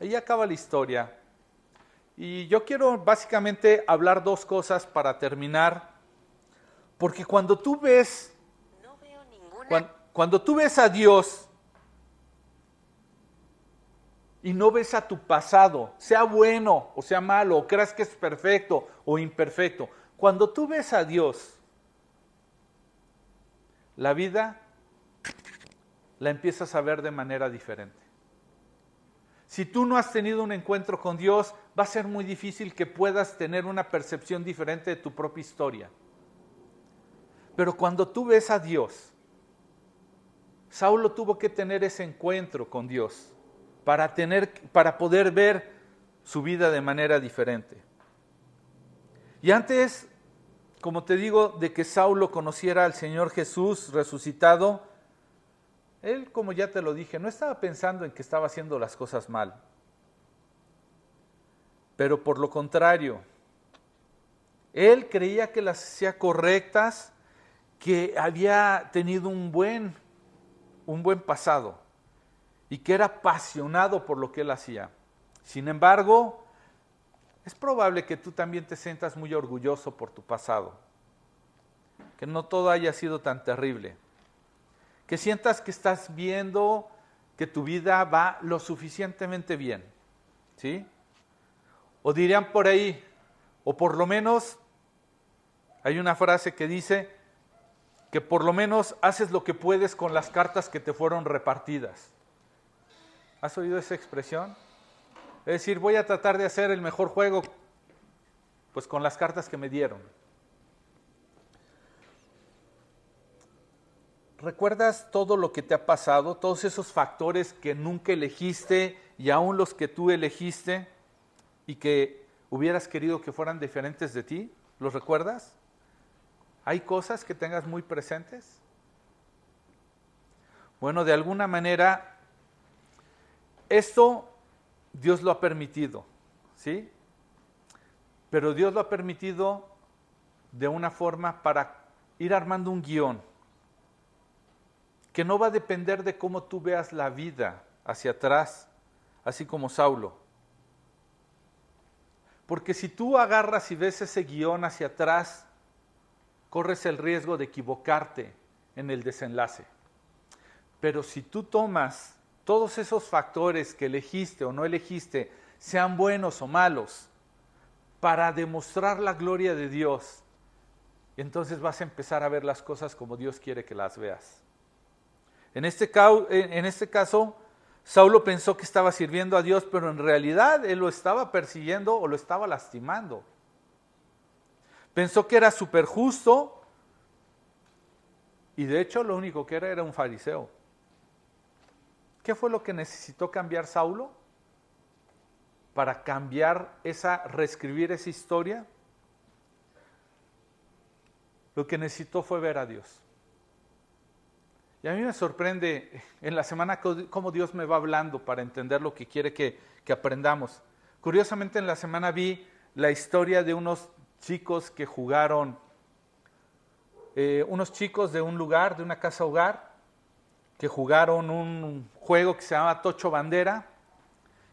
Ahí acaba la historia. Y yo quiero básicamente hablar dos cosas para terminar. Porque cuando tú ves cuando, tú ves a Dios y no ves a tu pasado, sea bueno o sea malo, o creas que es perfecto o imperfecto, cuando tú ves a Dios, la vida la empiezas a ver de manera diferente. Si tú no has tenido un encuentro con Dios, va a ser muy difícil que puedas tener una percepción diferente de tu propia historia. Pero cuando tú ves a Dios, Saulo tuvo que tener ese encuentro con Dios para, tener, para poder ver su vida de manera diferente. Y antes, como te digo, de que Saulo conociera al Señor Jesús resucitado, él, como ya te lo dije, no estaba pensando en que estaba haciendo las cosas mal. Pero por lo contrario, él creía que las hacía correctas, que había tenido un buen un buen pasado y que era apasionado por lo que él hacía. Sin embargo, es probable que tú también te sientas muy orgulloso por tu pasado, que no todo haya sido tan terrible, que sientas que estás viendo que tu vida va lo suficientemente bien, ¿sí? O dirían por ahí, o por lo menos hay una frase que dice, que por lo menos haces lo que puedes con las cartas que te fueron repartidas. ¿Has oído esa expresión? Es decir, voy a tratar de hacer el mejor juego pues con las cartas que me dieron. ¿Recuerdas todo lo que te ha pasado, todos esos factores que nunca elegiste y aún los que tú elegiste y que hubieras querido que fueran diferentes de ti? ¿Los recuerdas? ¿Hay cosas que tengas muy presentes? Bueno, de alguna manera, esto Dios lo ha permitido, ¿sí? Pero Dios lo ha permitido de una forma para ir armando un guion que no va a depender de cómo tú veas la vida hacia atrás, así como Saulo. Porque si tú agarras y ves ese guion hacia atrás, corres el riesgo de equivocarte en el desenlace. Pero si tú tomas todos esos factores que elegiste o no elegiste, sean buenos o malos, para demostrar la gloria de Dios, entonces vas a empezar a ver las cosas como Dios quiere que las veas. En este, en este caso, Saulo pensó que estaba sirviendo a Dios, pero en realidad él lo estaba persiguiendo o lo estaba lastimando. Pensó que era súper justo y de hecho lo único que era era un fariseo. ¿Qué fue lo que necesitó cambiar Saulo para cambiar esa, reescribir esa historia? Lo que necesitó fue ver a Dios. Y a mí me sorprende en la semana cómo Dios me va hablando para entender lo que quiere que, aprendamos. Curiosamente en la semana vi la historia de unos chicos que jugaron, eh, unos chicos de un lugar, de una casa hogar, que jugaron un juego que se llama Tocho Bandera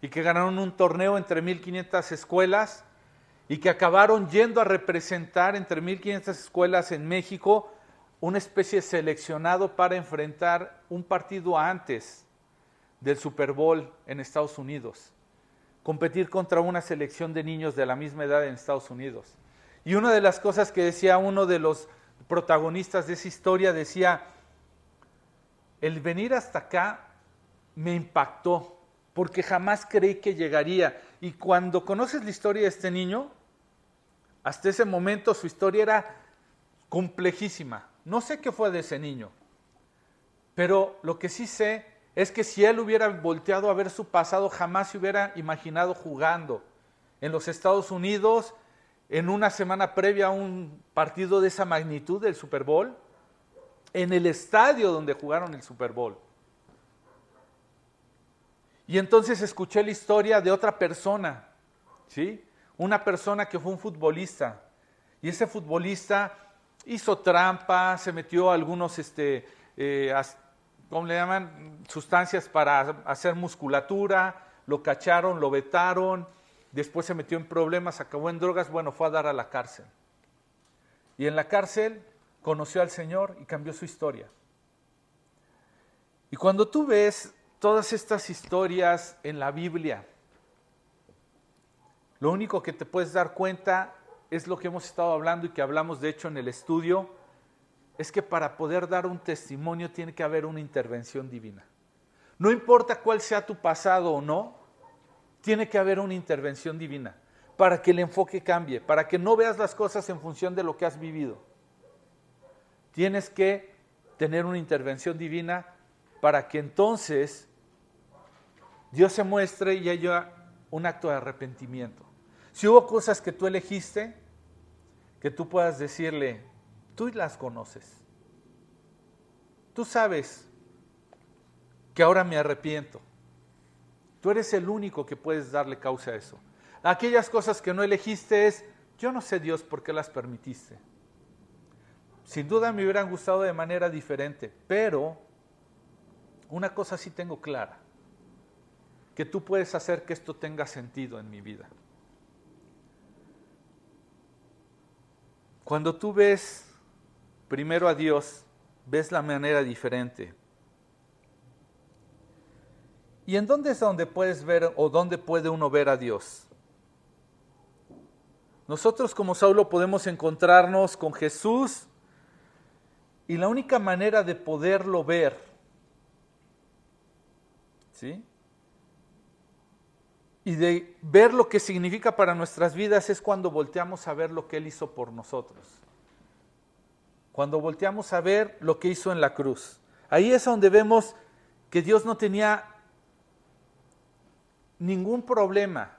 y que ganaron un torneo entre 1500 escuelas y que acabaron yendo a representar entre 1500 escuelas en México una especie seleccionado para enfrentar un partido antes del Super Bowl en Estados Unidos, competir contra una selección de niños de la misma edad en Estados Unidos. Y una de las cosas que decía uno de los protagonistas de esa historia decía, el venir hasta acá me impactó, porque jamás creí que llegaría. Y cuando conoces la historia de este niño, hasta ese momento su historia era complejísima. No sé qué fue de ese niño, pero lo que sí sé es que si él hubiera volteado a ver su pasado, jamás se hubiera imaginado jugando en los Estados Unidos en una semana previa a un partido de esa magnitud del Super Bowl, en el estadio donde jugaron el Super Bowl. Y entonces escuché la historia de otra persona, ¿sí? Una persona que fue un futbolista. Y ese futbolista hizo trampa, se metió algunos, este, eh, ¿cómo le llaman? Sustancias para hacer musculatura, lo cacharon, lo vetaron, después se metió en problemas, acabó en drogas, bueno, fue a dar a la cárcel. Y en la cárcel conoció al Señor y cambió su historia. Y cuando tú ves todas estas historias en la Biblia, lo único que te puedes dar cuenta es lo que hemos estado hablando y que hablamos de hecho en el estudio, es que para poder dar un testimonio tiene que haber una intervención divina. No importa cuál sea tu pasado o no, tiene que haber una intervención divina para que el enfoque cambie, para que no veas las cosas en función de lo que has vivido. Tienes que tener una intervención divina para que entonces Dios se muestre y haya un acto de arrepentimiento. Si hubo cosas que tú elegiste, que tú puedas decirle, tú las conoces. Tú sabes que ahora me arrepiento. Tú eres el único que puedes darle causa a eso. Aquellas cosas que no elegiste es, yo no sé Dios por qué las permitiste. Sin duda me hubieran gustado de manera diferente, pero una cosa sí tengo clara, que tú puedes hacer que esto tenga sentido en mi vida. Cuando tú ves primero a Dios, ves la manera diferente. ¿Y en dónde es donde puedes ver o dónde puede uno ver a Dios? Nosotros como Saulo podemos encontrarnos con Jesús y la única manera de poderlo ver, ¿sí? y de ver lo que significa para nuestras vidas es cuando volteamos a ver lo que Él hizo por nosotros. Cuando volteamos a ver lo que hizo en la cruz. Ahí es donde vemos que Dios no tenía ningún problema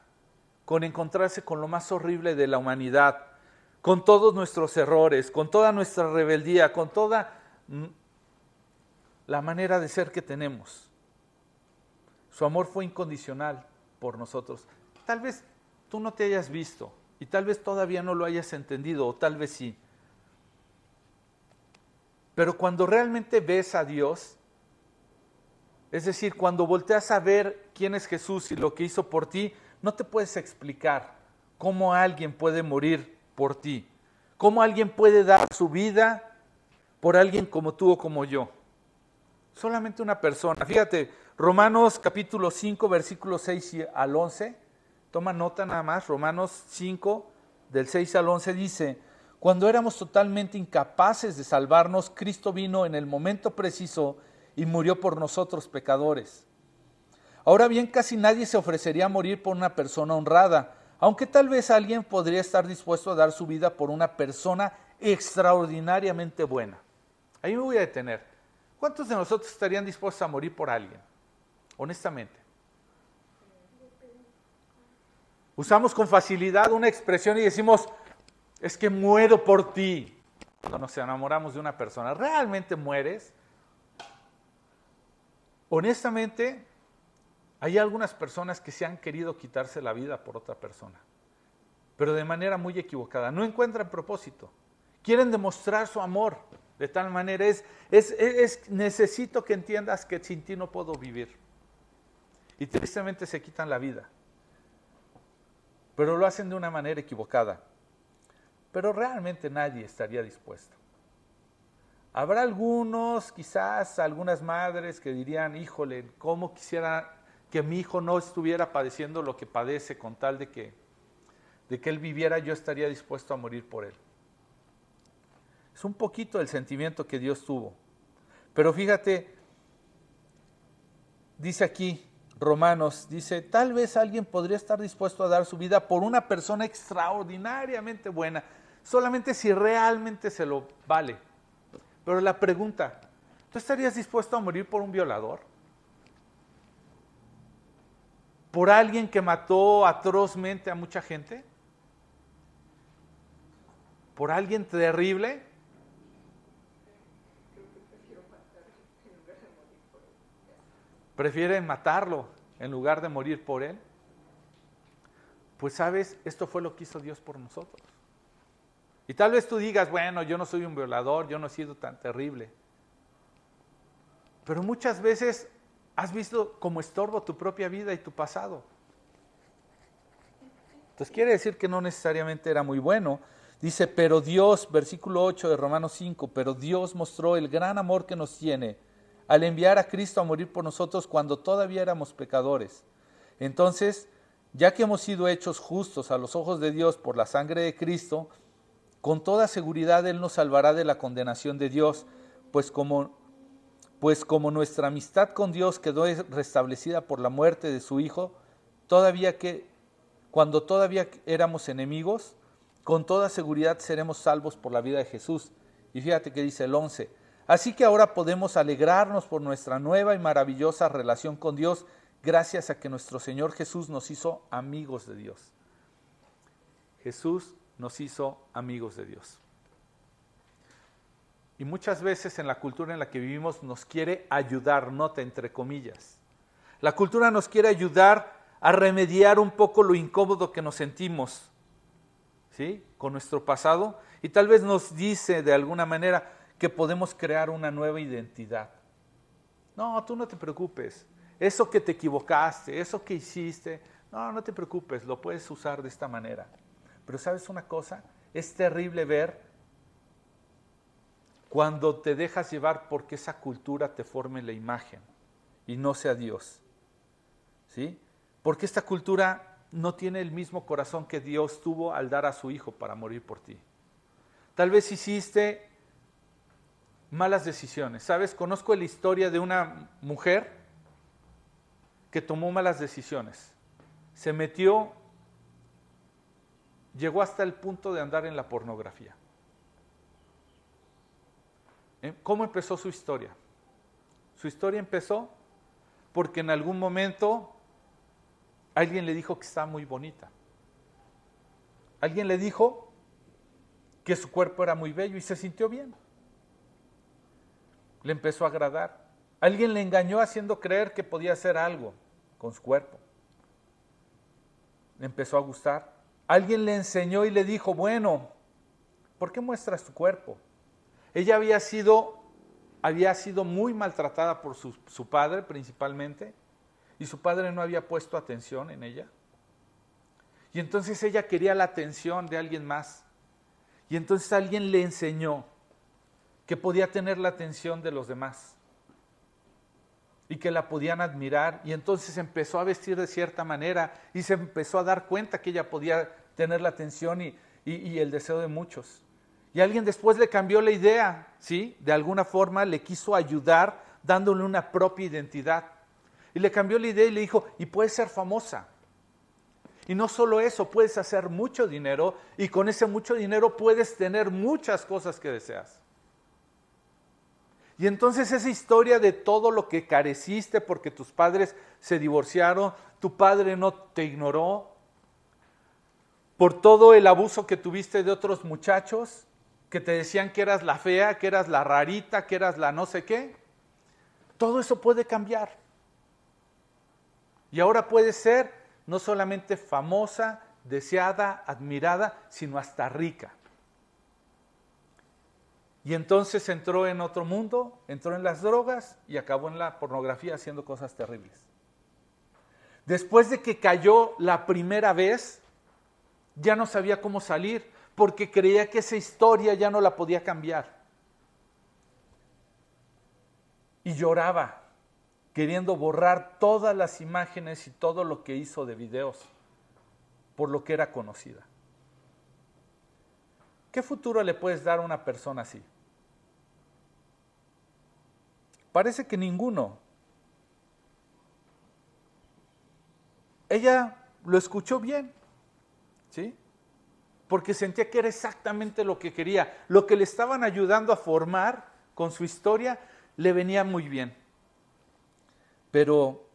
con encontrarse con lo más horrible de la humanidad, con todos nuestros errores, con toda nuestra rebeldía, con toda la manera de ser que tenemos. Su amor fue incondicional por nosotros. Tal vez tú no te hayas visto y tal vez todavía no lo hayas entendido o tal vez sí. Pero cuando realmente ves a Dios, es decir, cuando volteas a ver quién es Jesús y lo que hizo por ti, no te puedes explicar cómo alguien puede morir por ti, cómo alguien puede dar su vida por alguien como tú o como yo. Solamente una persona. Fíjate, Romanos capítulo 5, versículos 6 al 11. Toma nota nada más. Romanos 5, del 6 al 11 dice, cuando éramos totalmente incapaces de salvarnos, Cristo vino en el momento preciso y murió por nosotros pecadores. Ahora bien, casi nadie se ofrecería a morir por una persona honrada, aunque tal vez alguien podría estar dispuesto a dar su vida por una persona extraordinariamente buena. Ahí me voy a detener. ¿Cuántos de nosotros estarían dispuestos a morir por alguien? Honestamente. Usamos con facilidad una expresión y decimos, es que muero por ti. Cuando nos enamoramos de una persona, ¿realmente mueres? Honestamente, hay algunas personas que se han querido quitarse la vida por otra persona, pero de manera muy equivocada. No encuentran propósito. Quieren demostrar su amor, de tal manera es, es, necesito que entiendas que sin ti no puedo vivir. Y tristemente se quitan la vida. Pero lo hacen de una manera equivocada. Pero realmente nadie estaría dispuesto. Habrá algunos, quizás algunas madres que dirían, híjole, ¿cómo quisiera que mi hijo no estuviera padeciendo lo que padece con tal de que, de que él viviera, yo estaría dispuesto a morir por él? Es un poquito el sentimiento que Dios tuvo. Pero fíjate, dice aquí Romanos, dice, tal vez alguien podría estar dispuesto a dar su vida por una persona extraordinariamente buena, solamente si realmente se lo vale. Pero la pregunta, ¿tú estarías dispuesto a morir por un violador? ¿Por alguien que mató atrozmente a mucha gente? ¿Por alguien terrible? prefieren matarlo en lugar de morir por él. Pues sabes, esto fue lo que hizo Dios por nosotros. Y tal vez tú digas, bueno, yo no soy un violador, yo no he sido tan terrible. Pero muchas veces has visto como estorbo tu propia vida y tu pasado. Entonces quiere decir que no necesariamente era muy bueno. Dice, pero Dios, versículo 8 de Romanos 5, pero Dios mostró el gran amor que nos tiene al enviar a Cristo a morir por nosotros cuando todavía éramos pecadores. Entonces, ya que hemos sido hechos justos a los ojos de Dios por la sangre de Cristo, con toda seguridad Él nos salvará de la condenación de Dios, pues como, pues como nuestra amistad con Dios quedó restablecida por la muerte de su Hijo, todavía que, cuando todavía éramos enemigos, con toda seguridad seremos salvos por la vida de Jesús. Y fíjate que dice el 11, Así que ahora podemos alegrarnos por nuestra nueva y maravillosa relación con Dios gracias a que nuestro Señor Jesús nos hizo amigos de Dios. Jesús nos hizo amigos de Dios. Y muchas veces en la cultura en la que vivimos nos quiere ayudar, nota entre comillas. La cultura nos quiere ayudar a remediar un poco lo incómodo que nos sentimos, ¿sí? Con nuestro pasado. Y tal vez nos dice de alguna manera, que podemos crear una nueva identidad. No, tú no te preocupes. Eso que te equivocaste, eso que hiciste, no, no te preocupes, lo puedes usar de esta manera. Pero sabes una cosa, es terrible ver cuando te dejas llevar porque esa cultura te forme la imagen y no sea Dios. ¿Sí? Porque esta cultura no tiene el mismo corazón que Dios tuvo al dar a su hijo para morir por ti. Tal vez hiciste malas decisiones. ¿Sabes? Conozco la historia de una mujer que tomó malas decisiones. Se metió, llegó hasta el punto de andar en la pornografía. ¿Eh? ¿Cómo empezó su historia? Su historia empezó porque en algún momento alguien le dijo que estaba muy bonita. Alguien le dijo que su cuerpo era muy bello y se sintió bien. Le empezó a agradar. Alguien le engañó haciendo creer que podía hacer algo con su cuerpo. Le empezó a gustar. Alguien le enseñó y le dijo, bueno, ¿por qué muestras tu cuerpo? Ella había sido, había sido muy maltratada por su, su padre principalmente y su padre no había puesto atención en ella. Y entonces ella quería la atención de alguien más. Y entonces alguien le enseñó que podía tener la atención de los demás y que la podían admirar. Y entonces empezó a vestir de cierta manera y se empezó a dar cuenta que ella podía tener la atención y, y el deseo de muchos. Y alguien después le cambió la idea, ¿sí? De alguna forma le quiso ayudar dándole una propia identidad. Y le cambió la idea y le dijo, y puedes ser famosa. Y no solo eso, puedes hacer mucho dinero y con ese mucho dinero puedes tener muchas cosas que deseas. Y entonces esa historia de todo lo que careciste porque tus padres se divorciaron, tu padre no te ignoró, por todo el abuso que tuviste de otros muchachos que te decían que eras la fea, que eras la rarita, que eras la no sé qué, todo eso puede cambiar. Y ahora puede ser no solamente famosa, deseada, admirada, sino hasta rica. Y entonces entró en otro mundo, entró en las drogas y acabó en la pornografía haciendo cosas terribles. Después de que cayó la primera vez, ya no sabía cómo salir porque creía que esa historia ya no la podía cambiar. Y lloraba, queriendo borrar todas las imágenes y todo lo que hizo de videos, por lo que era conocida. ¿Qué futuro le puedes dar a una persona así? Parece que ninguno. Ella lo escuchó bien, ¿sí? Porque sentía que era exactamente lo que quería. Lo que le estaban ayudando a formar con su historia le venía muy bien. Pero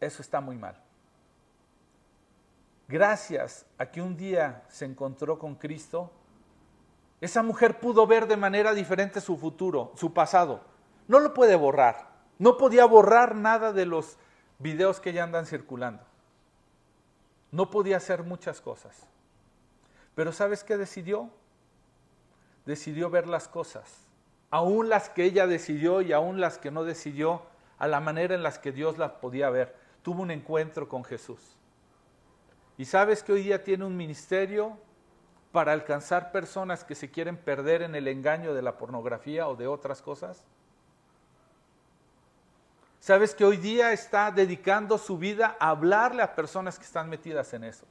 eso está muy mal. Gracias a que un día se encontró con Cristo, esa mujer pudo ver de manera diferente su futuro, su pasado no lo puede borrar. No podía borrar nada de los videos que ya andan circulando. No podía hacer muchas cosas. Pero ¿sabes qué decidió? Decidió ver las cosas, aún las que ella decidió y aún las que no decidió, a la manera en las que Dios las podía ver. Tuvo un encuentro con Jesús. Y sabes que hoy día tiene un ministerio para alcanzar personas que se quieren perder en el engaño de la pornografía o de otras cosas. ¿Sabes que hoy día está dedicando su vida a hablarle a personas que están metidas en eso?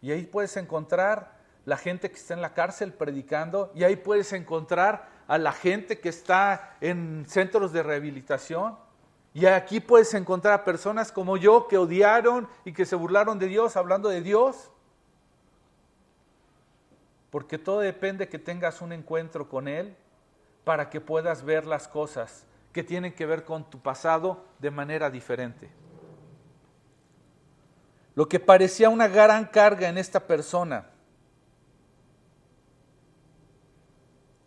Y ahí puedes encontrar la gente que está en la cárcel predicando, y ahí puedes encontrar a la gente que está en centros de rehabilitación, y aquí puedes encontrar a personas como yo que odiaron y que se burlaron de Dios hablando de Dios. Porque todo depende que tengas un encuentro con Él para que puedas ver las cosas que tienen que ver con tu pasado de manera diferente. Lo que parecía una gran carga en esta persona,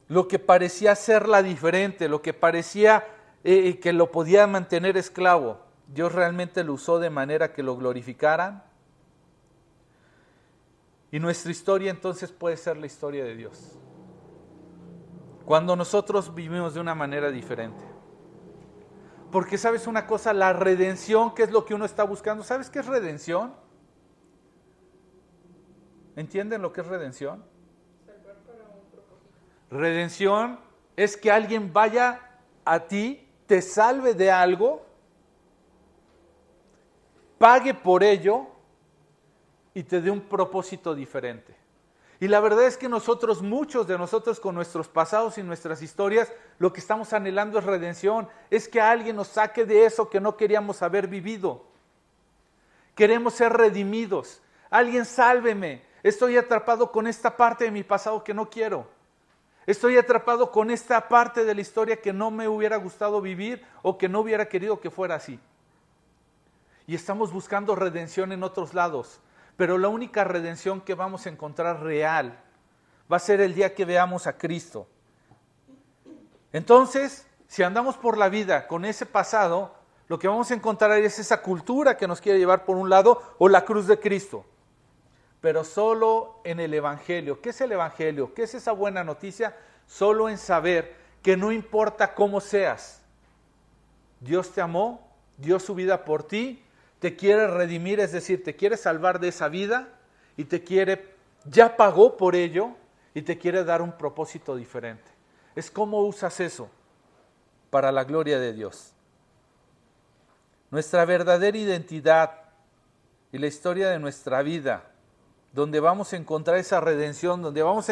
lo que parecía la diferente, lo que parecía eh, que lo podía mantener esclavo, Dios realmente lo usó de manera que lo glorificaran. Y nuestra historia entonces puede ser la historia de Dios. Cuando nosotros vivimos de una manera diferente. Porque sabes una cosa, la redención, ¿qué es lo que uno está buscando? ¿Sabes qué es redención? ¿Entienden lo que es redención? Redención es que alguien vaya a ti, te salve de algo, pague por ello y te dé un propósito diferente. Y la verdad es que nosotros, muchos de nosotros con nuestros pasados y nuestras historias, lo que estamos anhelando es redención, es que alguien nos saque de eso que no queríamos haber vivido. Queremos ser redimidos. Alguien sálveme. Estoy atrapado con esta parte de mi pasado que no quiero. Estoy atrapado con esta parte de la historia que no me hubiera gustado vivir o que no hubiera querido que fuera así. Y estamos buscando redención en otros lados. Pero la única redención que vamos a encontrar real va a ser el día que veamos a Cristo. Entonces, si andamos por la vida con ese pasado, lo que vamos a encontrar es esa cultura que nos quiere llevar por un lado o la cruz de Cristo. Pero solo en el Evangelio. ¿Qué es el Evangelio? ¿Qué es esa buena noticia? Solo en saber que no importa cómo seas, Dios te amó, dio su vida por ti, te quiere redimir, es decir, te quiere salvar de esa vida y te quiere, ya pagó por ello y te quiere dar un propósito diferente. Es cómo usas eso para la gloria de Dios. Nuestra verdadera identidad y la historia de nuestra vida, donde vamos a encontrar esa redención, donde vamos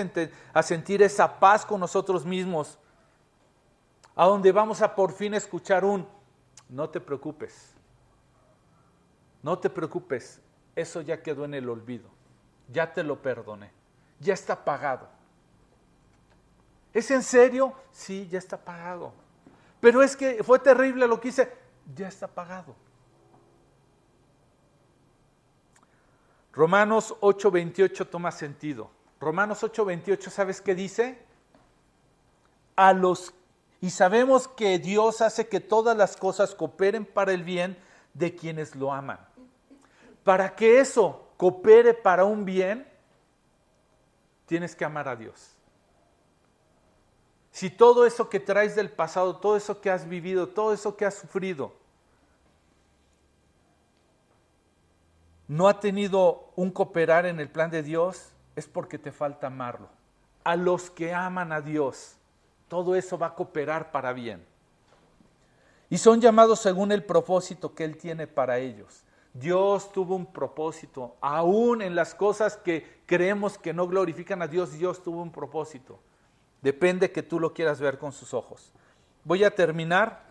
a, sentir esa paz con nosotros mismos, a donde vamos a por fin escuchar un, no te preocupes, no te preocupes, eso ya quedó en el olvido, ya te lo perdoné, ya está pagado. ¿Es en serio? Sí, ya está pagado. Pero es que fue terrible lo que hice, ya está pagado. Romanos 8:28 toma sentido. Romanos 8:28, ¿sabes qué dice? A los y sabemos que Dios hace que todas las cosas cooperen para el bien de quienes lo aman. Para que eso coopere para un bien, tienes que amar a Dios. Si todo eso que traes del pasado, todo eso que has vivido, todo eso que has sufrido, no ha tenido un cooperar en el plan de Dios, es porque te falta amarlo. A los que aman a Dios, todo eso va a cooperar para bien. Y son llamados según el propósito que Él tiene para ellos. Dios tuvo un propósito, aún en las cosas que creemos que no glorifican a Dios, Dios tuvo un propósito. Depende que tú lo quieras ver con sus ojos. Voy a terminar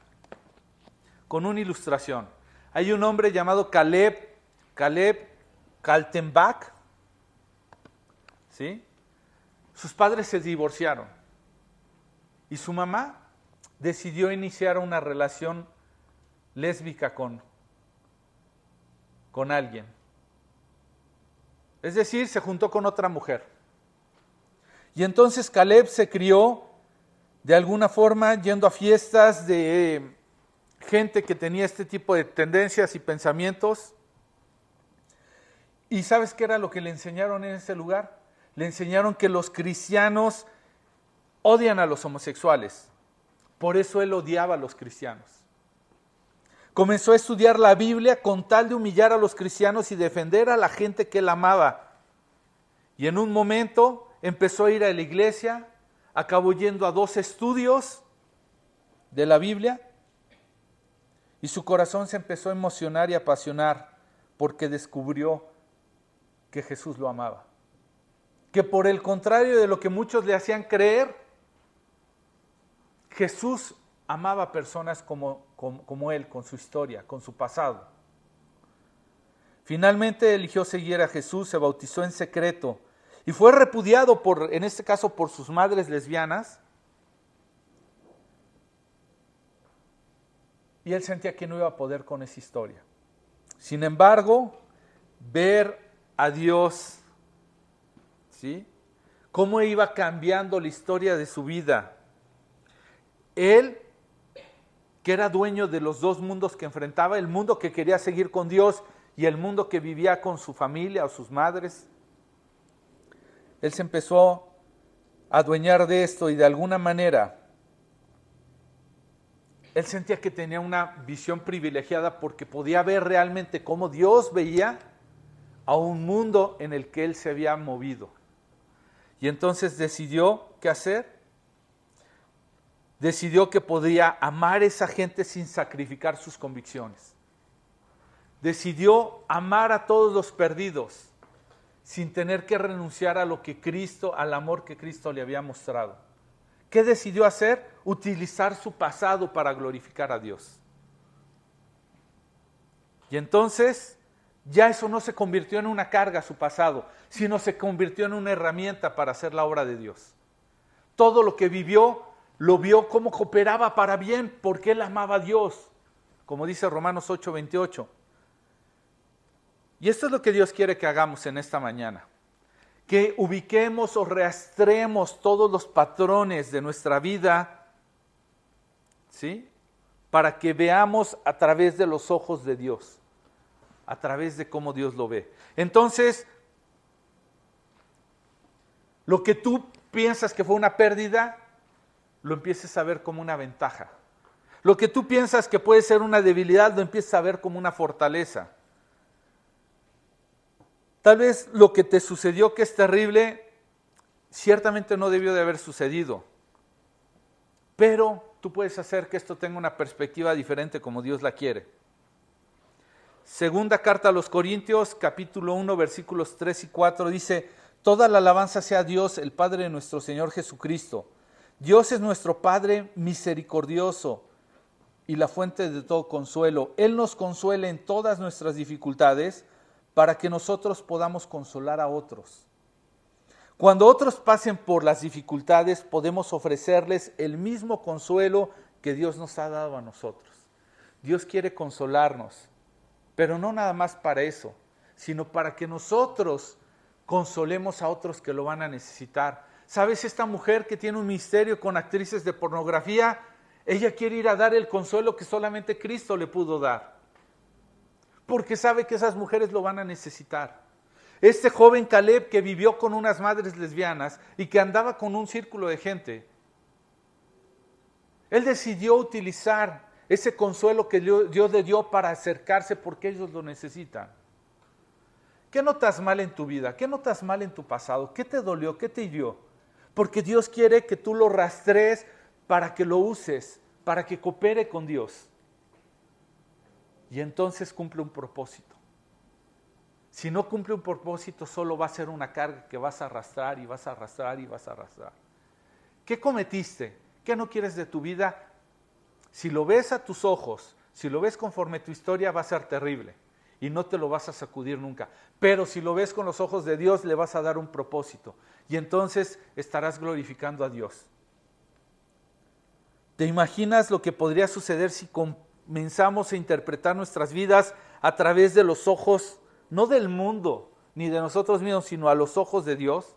con una ilustración. Hay un hombre llamado Caleb, Caleb Kaltenbach, ¿sí? Sus padres se divorciaron. Y su mamá decidió iniciar una relación lésbica con, con alguien. Es decir, se juntó con otra mujer. Y entonces Caleb se crió de alguna forma yendo a fiestas de gente que tenía este tipo de tendencias y pensamientos. ¿Y sabes qué era lo que le enseñaron en ese lugar? Le enseñaron que los cristianos odian a los homosexuales. Por eso él odiaba a los cristianos. Comenzó a estudiar la Biblia con tal de humillar a los cristianos y defender a la gente que él amaba. Y en un momento empezó a ir a la iglesia, acabó yendo a dos estudios de la Biblia y su corazón se empezó a emocionar y apasionar porque descubrió que Jesús lo amaba. Que por el contrario de lo que muchos le hacían creer, Jesús amaba personas como, como, él, con su historia, con su pasado. Finalmente eligió seguir a Jesús, se bautizó en secreto y fue repudiado por, en este caso, por sus madres lesbianas. Y él sentía que no iba a poder con esa historia. Sin embargo, ver a Dios, ¿sí? Cómo iba cambiando la historia de su vida él, que era dueño de los dos mundos que enfrentaba, el mundo que quería seguir con Dios y el mundo que vivía con su familia o sus madres, él se empezó a adueñar de esto y de alguna manera él sentía que tenía una visión privilegiada porque podía ver realmente cómo Dios veía a un mundo en el que él se había movido. Y entonces decidió qué hacer decidió que podía amar a esa gente sin sacrificar sus convicciones. Decidió amar a todos los perdidos sin tener que renunciar a lo que Cristo, al amor que Cristo le había mostrado. ¿Qué decidió hacer? Utilizar su pasado para glorificar a Dios. Y entonces ya eso no se convirtió en una carga su pasado, sino se convirtió en una herramienta para hacer la obra de Dios. Todo lo que vivió lo vio como cooperaba para bien porque él amaba a Dios, como dice Romanos 8:28. Y esto es lo que Dios quiere que hagamos en esta mañana. Que ubiquemos o rastreemos todos los patrones de nuestra vida, ¿sí? Para que veamos a través de los ojos de Dios, a través de cómo Dios lo ve. Entonces, lo que tú piensas que fue una pérdida, lo empieces a ver como una ventaja. Lo que tú piensas que puede ser una debilidad, lo empieces a ver como una fortaleza. Tal vez lo que te sucedió que es terrible, ciertamente no debió de haber sucedido. Pero tú puedes hacer que esto tenga una perspectiva diferente como Dios la quiere. Segunda carta a los Corintios, capítulo 1, versículos 3 y 4, dice, Toda la alabanza sea a Dios, el Padre de nuestro Señor Jesucristo. Dios es nuestro Padre misericordioso y la fuente de todo consuelo. Él nos consuela en todas nuestras dificultades para que nosotros podamos consolar a otros. Cuando otros pasen por las dificultades, podemos ofrecerles el mismo consuelo que Dios nos ha dado a nosotros. Dios quiere consolarnos, pero no nada más para eso, sino para que nosotros consolemos a otros que lo van a necesitar. ¿Sabes? Esta mujer que tiene un misterio con actrices de pornografía, ella quiere ir a dar el consuelo que solamente Cristo le pudo dar. Porque sabe que esas mujeres lo van a necesitar. Este joven Caleb que vivió con unas madres lesbianas y que andaba con un círculo de gente, él decidió utilizar ese consuelo que Dios le dio para acercarse porque ellos lo necesitan. ¿Qué notas mal en tu vida? ¿Qué notas mal en tu pasado? ¿Qué te dolió? ¿Qué te hirió? Porque Dios quiere que tú lo rastres para que lo uses, para que coopere con Dios. Y entonces cumple un propósito. Si no cumple un propósito, solo va a ser una carga que vas a arrastrar y vas a arrastrar y vas a arrastrar. ¿Qué cometiste? ¿Qué no quieres de tu vida? Si lo ves a tus ojos, si lo ves conforme tu historia, va a ser terrible y no te lo vas a sacudir nunca. Pero si lo ves con los ojos de Dios, le vas a dar un propósito y entonces estarás glorificando a Dios. ¿Te imaginas lo que podría suceder si comenzamos a interpretar nuestras vidas a través de los ojos, no del mundo, ni de nosotros mismos, sino a los ojos de Dios?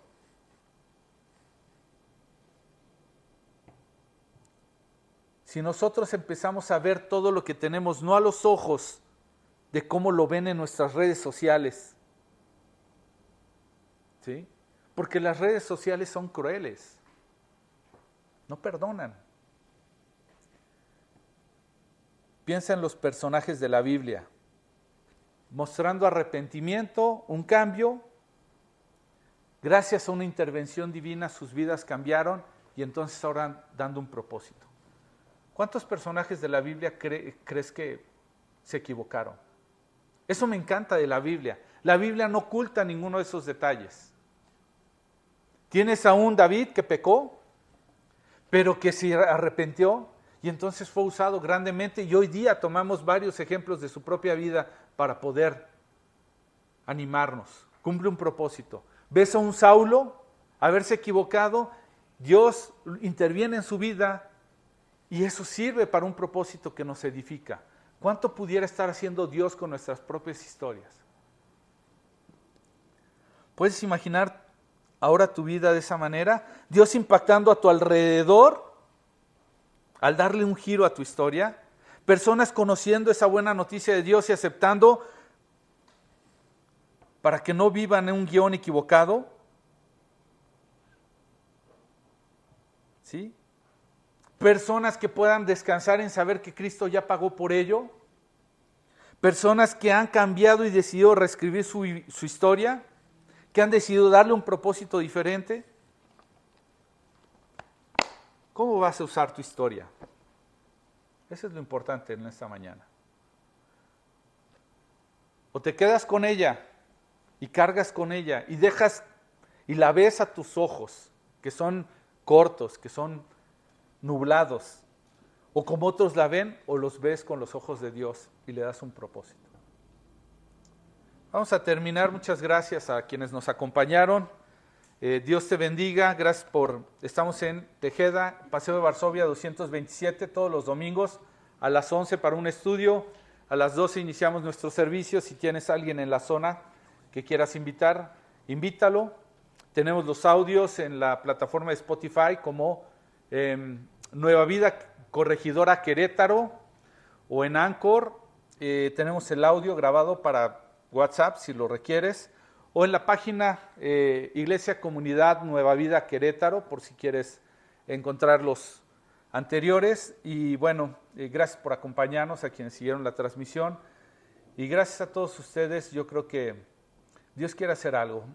Si nosotros empezamos a ver todo lo que tenemos, no a los ojos de cómo lo ven en nuestras redes sociales. ¿Sí? Porque las redes sociales son crueles. No perdonan. Piensa en los personajes de la Biblia, mostrando arrepentimiento, un cambio. Gracias a una intervención divina sus vidas cambiaron y entonces ahora dando un propósito. ¿Cuántos personajes de la Biblia crees que se equivocaron? Eso me encanta de la Biblia. La Biblia no oculta ninguno de esos detalles. Tienes a un David que pecó, pero que se arrepintió y entonces fue usado grandemente y hoy día tomamos varios ejemplos de su propia vida para poder animarnos. Cumple un propósito. Ves a un Saulo haberse equivocado, Dios interviene en su vida y eso sirve para un propósito que nos edifica. ¿Cuánto pudiera estar haciendo Dios con nuestras propias historias? ¿Puedes imaginar ahora tu vida de esa manera? Dios impactando a tu alrededor al darle un giro a tu historia. Personas conociendo esa buena noticia de Dios y aceptando para que no vivan en un guion equivocado. ¿Sí? Personas que puedan descansar en saber que Cristo ya pagó por ello, personas que han cambiado y decidido reescribir su, su historia, que han decidido darle un propósito diferente. ¿Cómo vas a usar tu historia? Eso es lo importante en esta mañana. O te quedas con ella y cargas con ella y dejas y la ves a tus ojos, que son cortos, que son nublados, o como otros la ven, o los ves con los ojos de Dios y le das un propósito. Vamos a terminar. Muchas gracias a quienes nos acompañaron. Eh, Dios te bendiga. Gracias por... Estamos en Tejeda, Paseo de Varsovia 227, todos los domingos a las 11 para un estudio. A las 12 iniciamos nuestro servicio. Si tienes alguien en la zona que quieras invitar, invítalo. Tenemos los audios en la plataforma de Spotify como em, Nueva Vida Corregidora Querétaro o en Anchor. Eh, tenemos el audio grabado para WhatsApp si lo requieres o en la página eh, Iglesia Comunidad Nueva Vida Querétaro, por si quieres encontrar los anteriores. Y bueno, eh, gracias por acompañarnos a quienes siguieron la transmisión. Y gracias a todos ustedes, yo creo que Dios quiere hacer algo.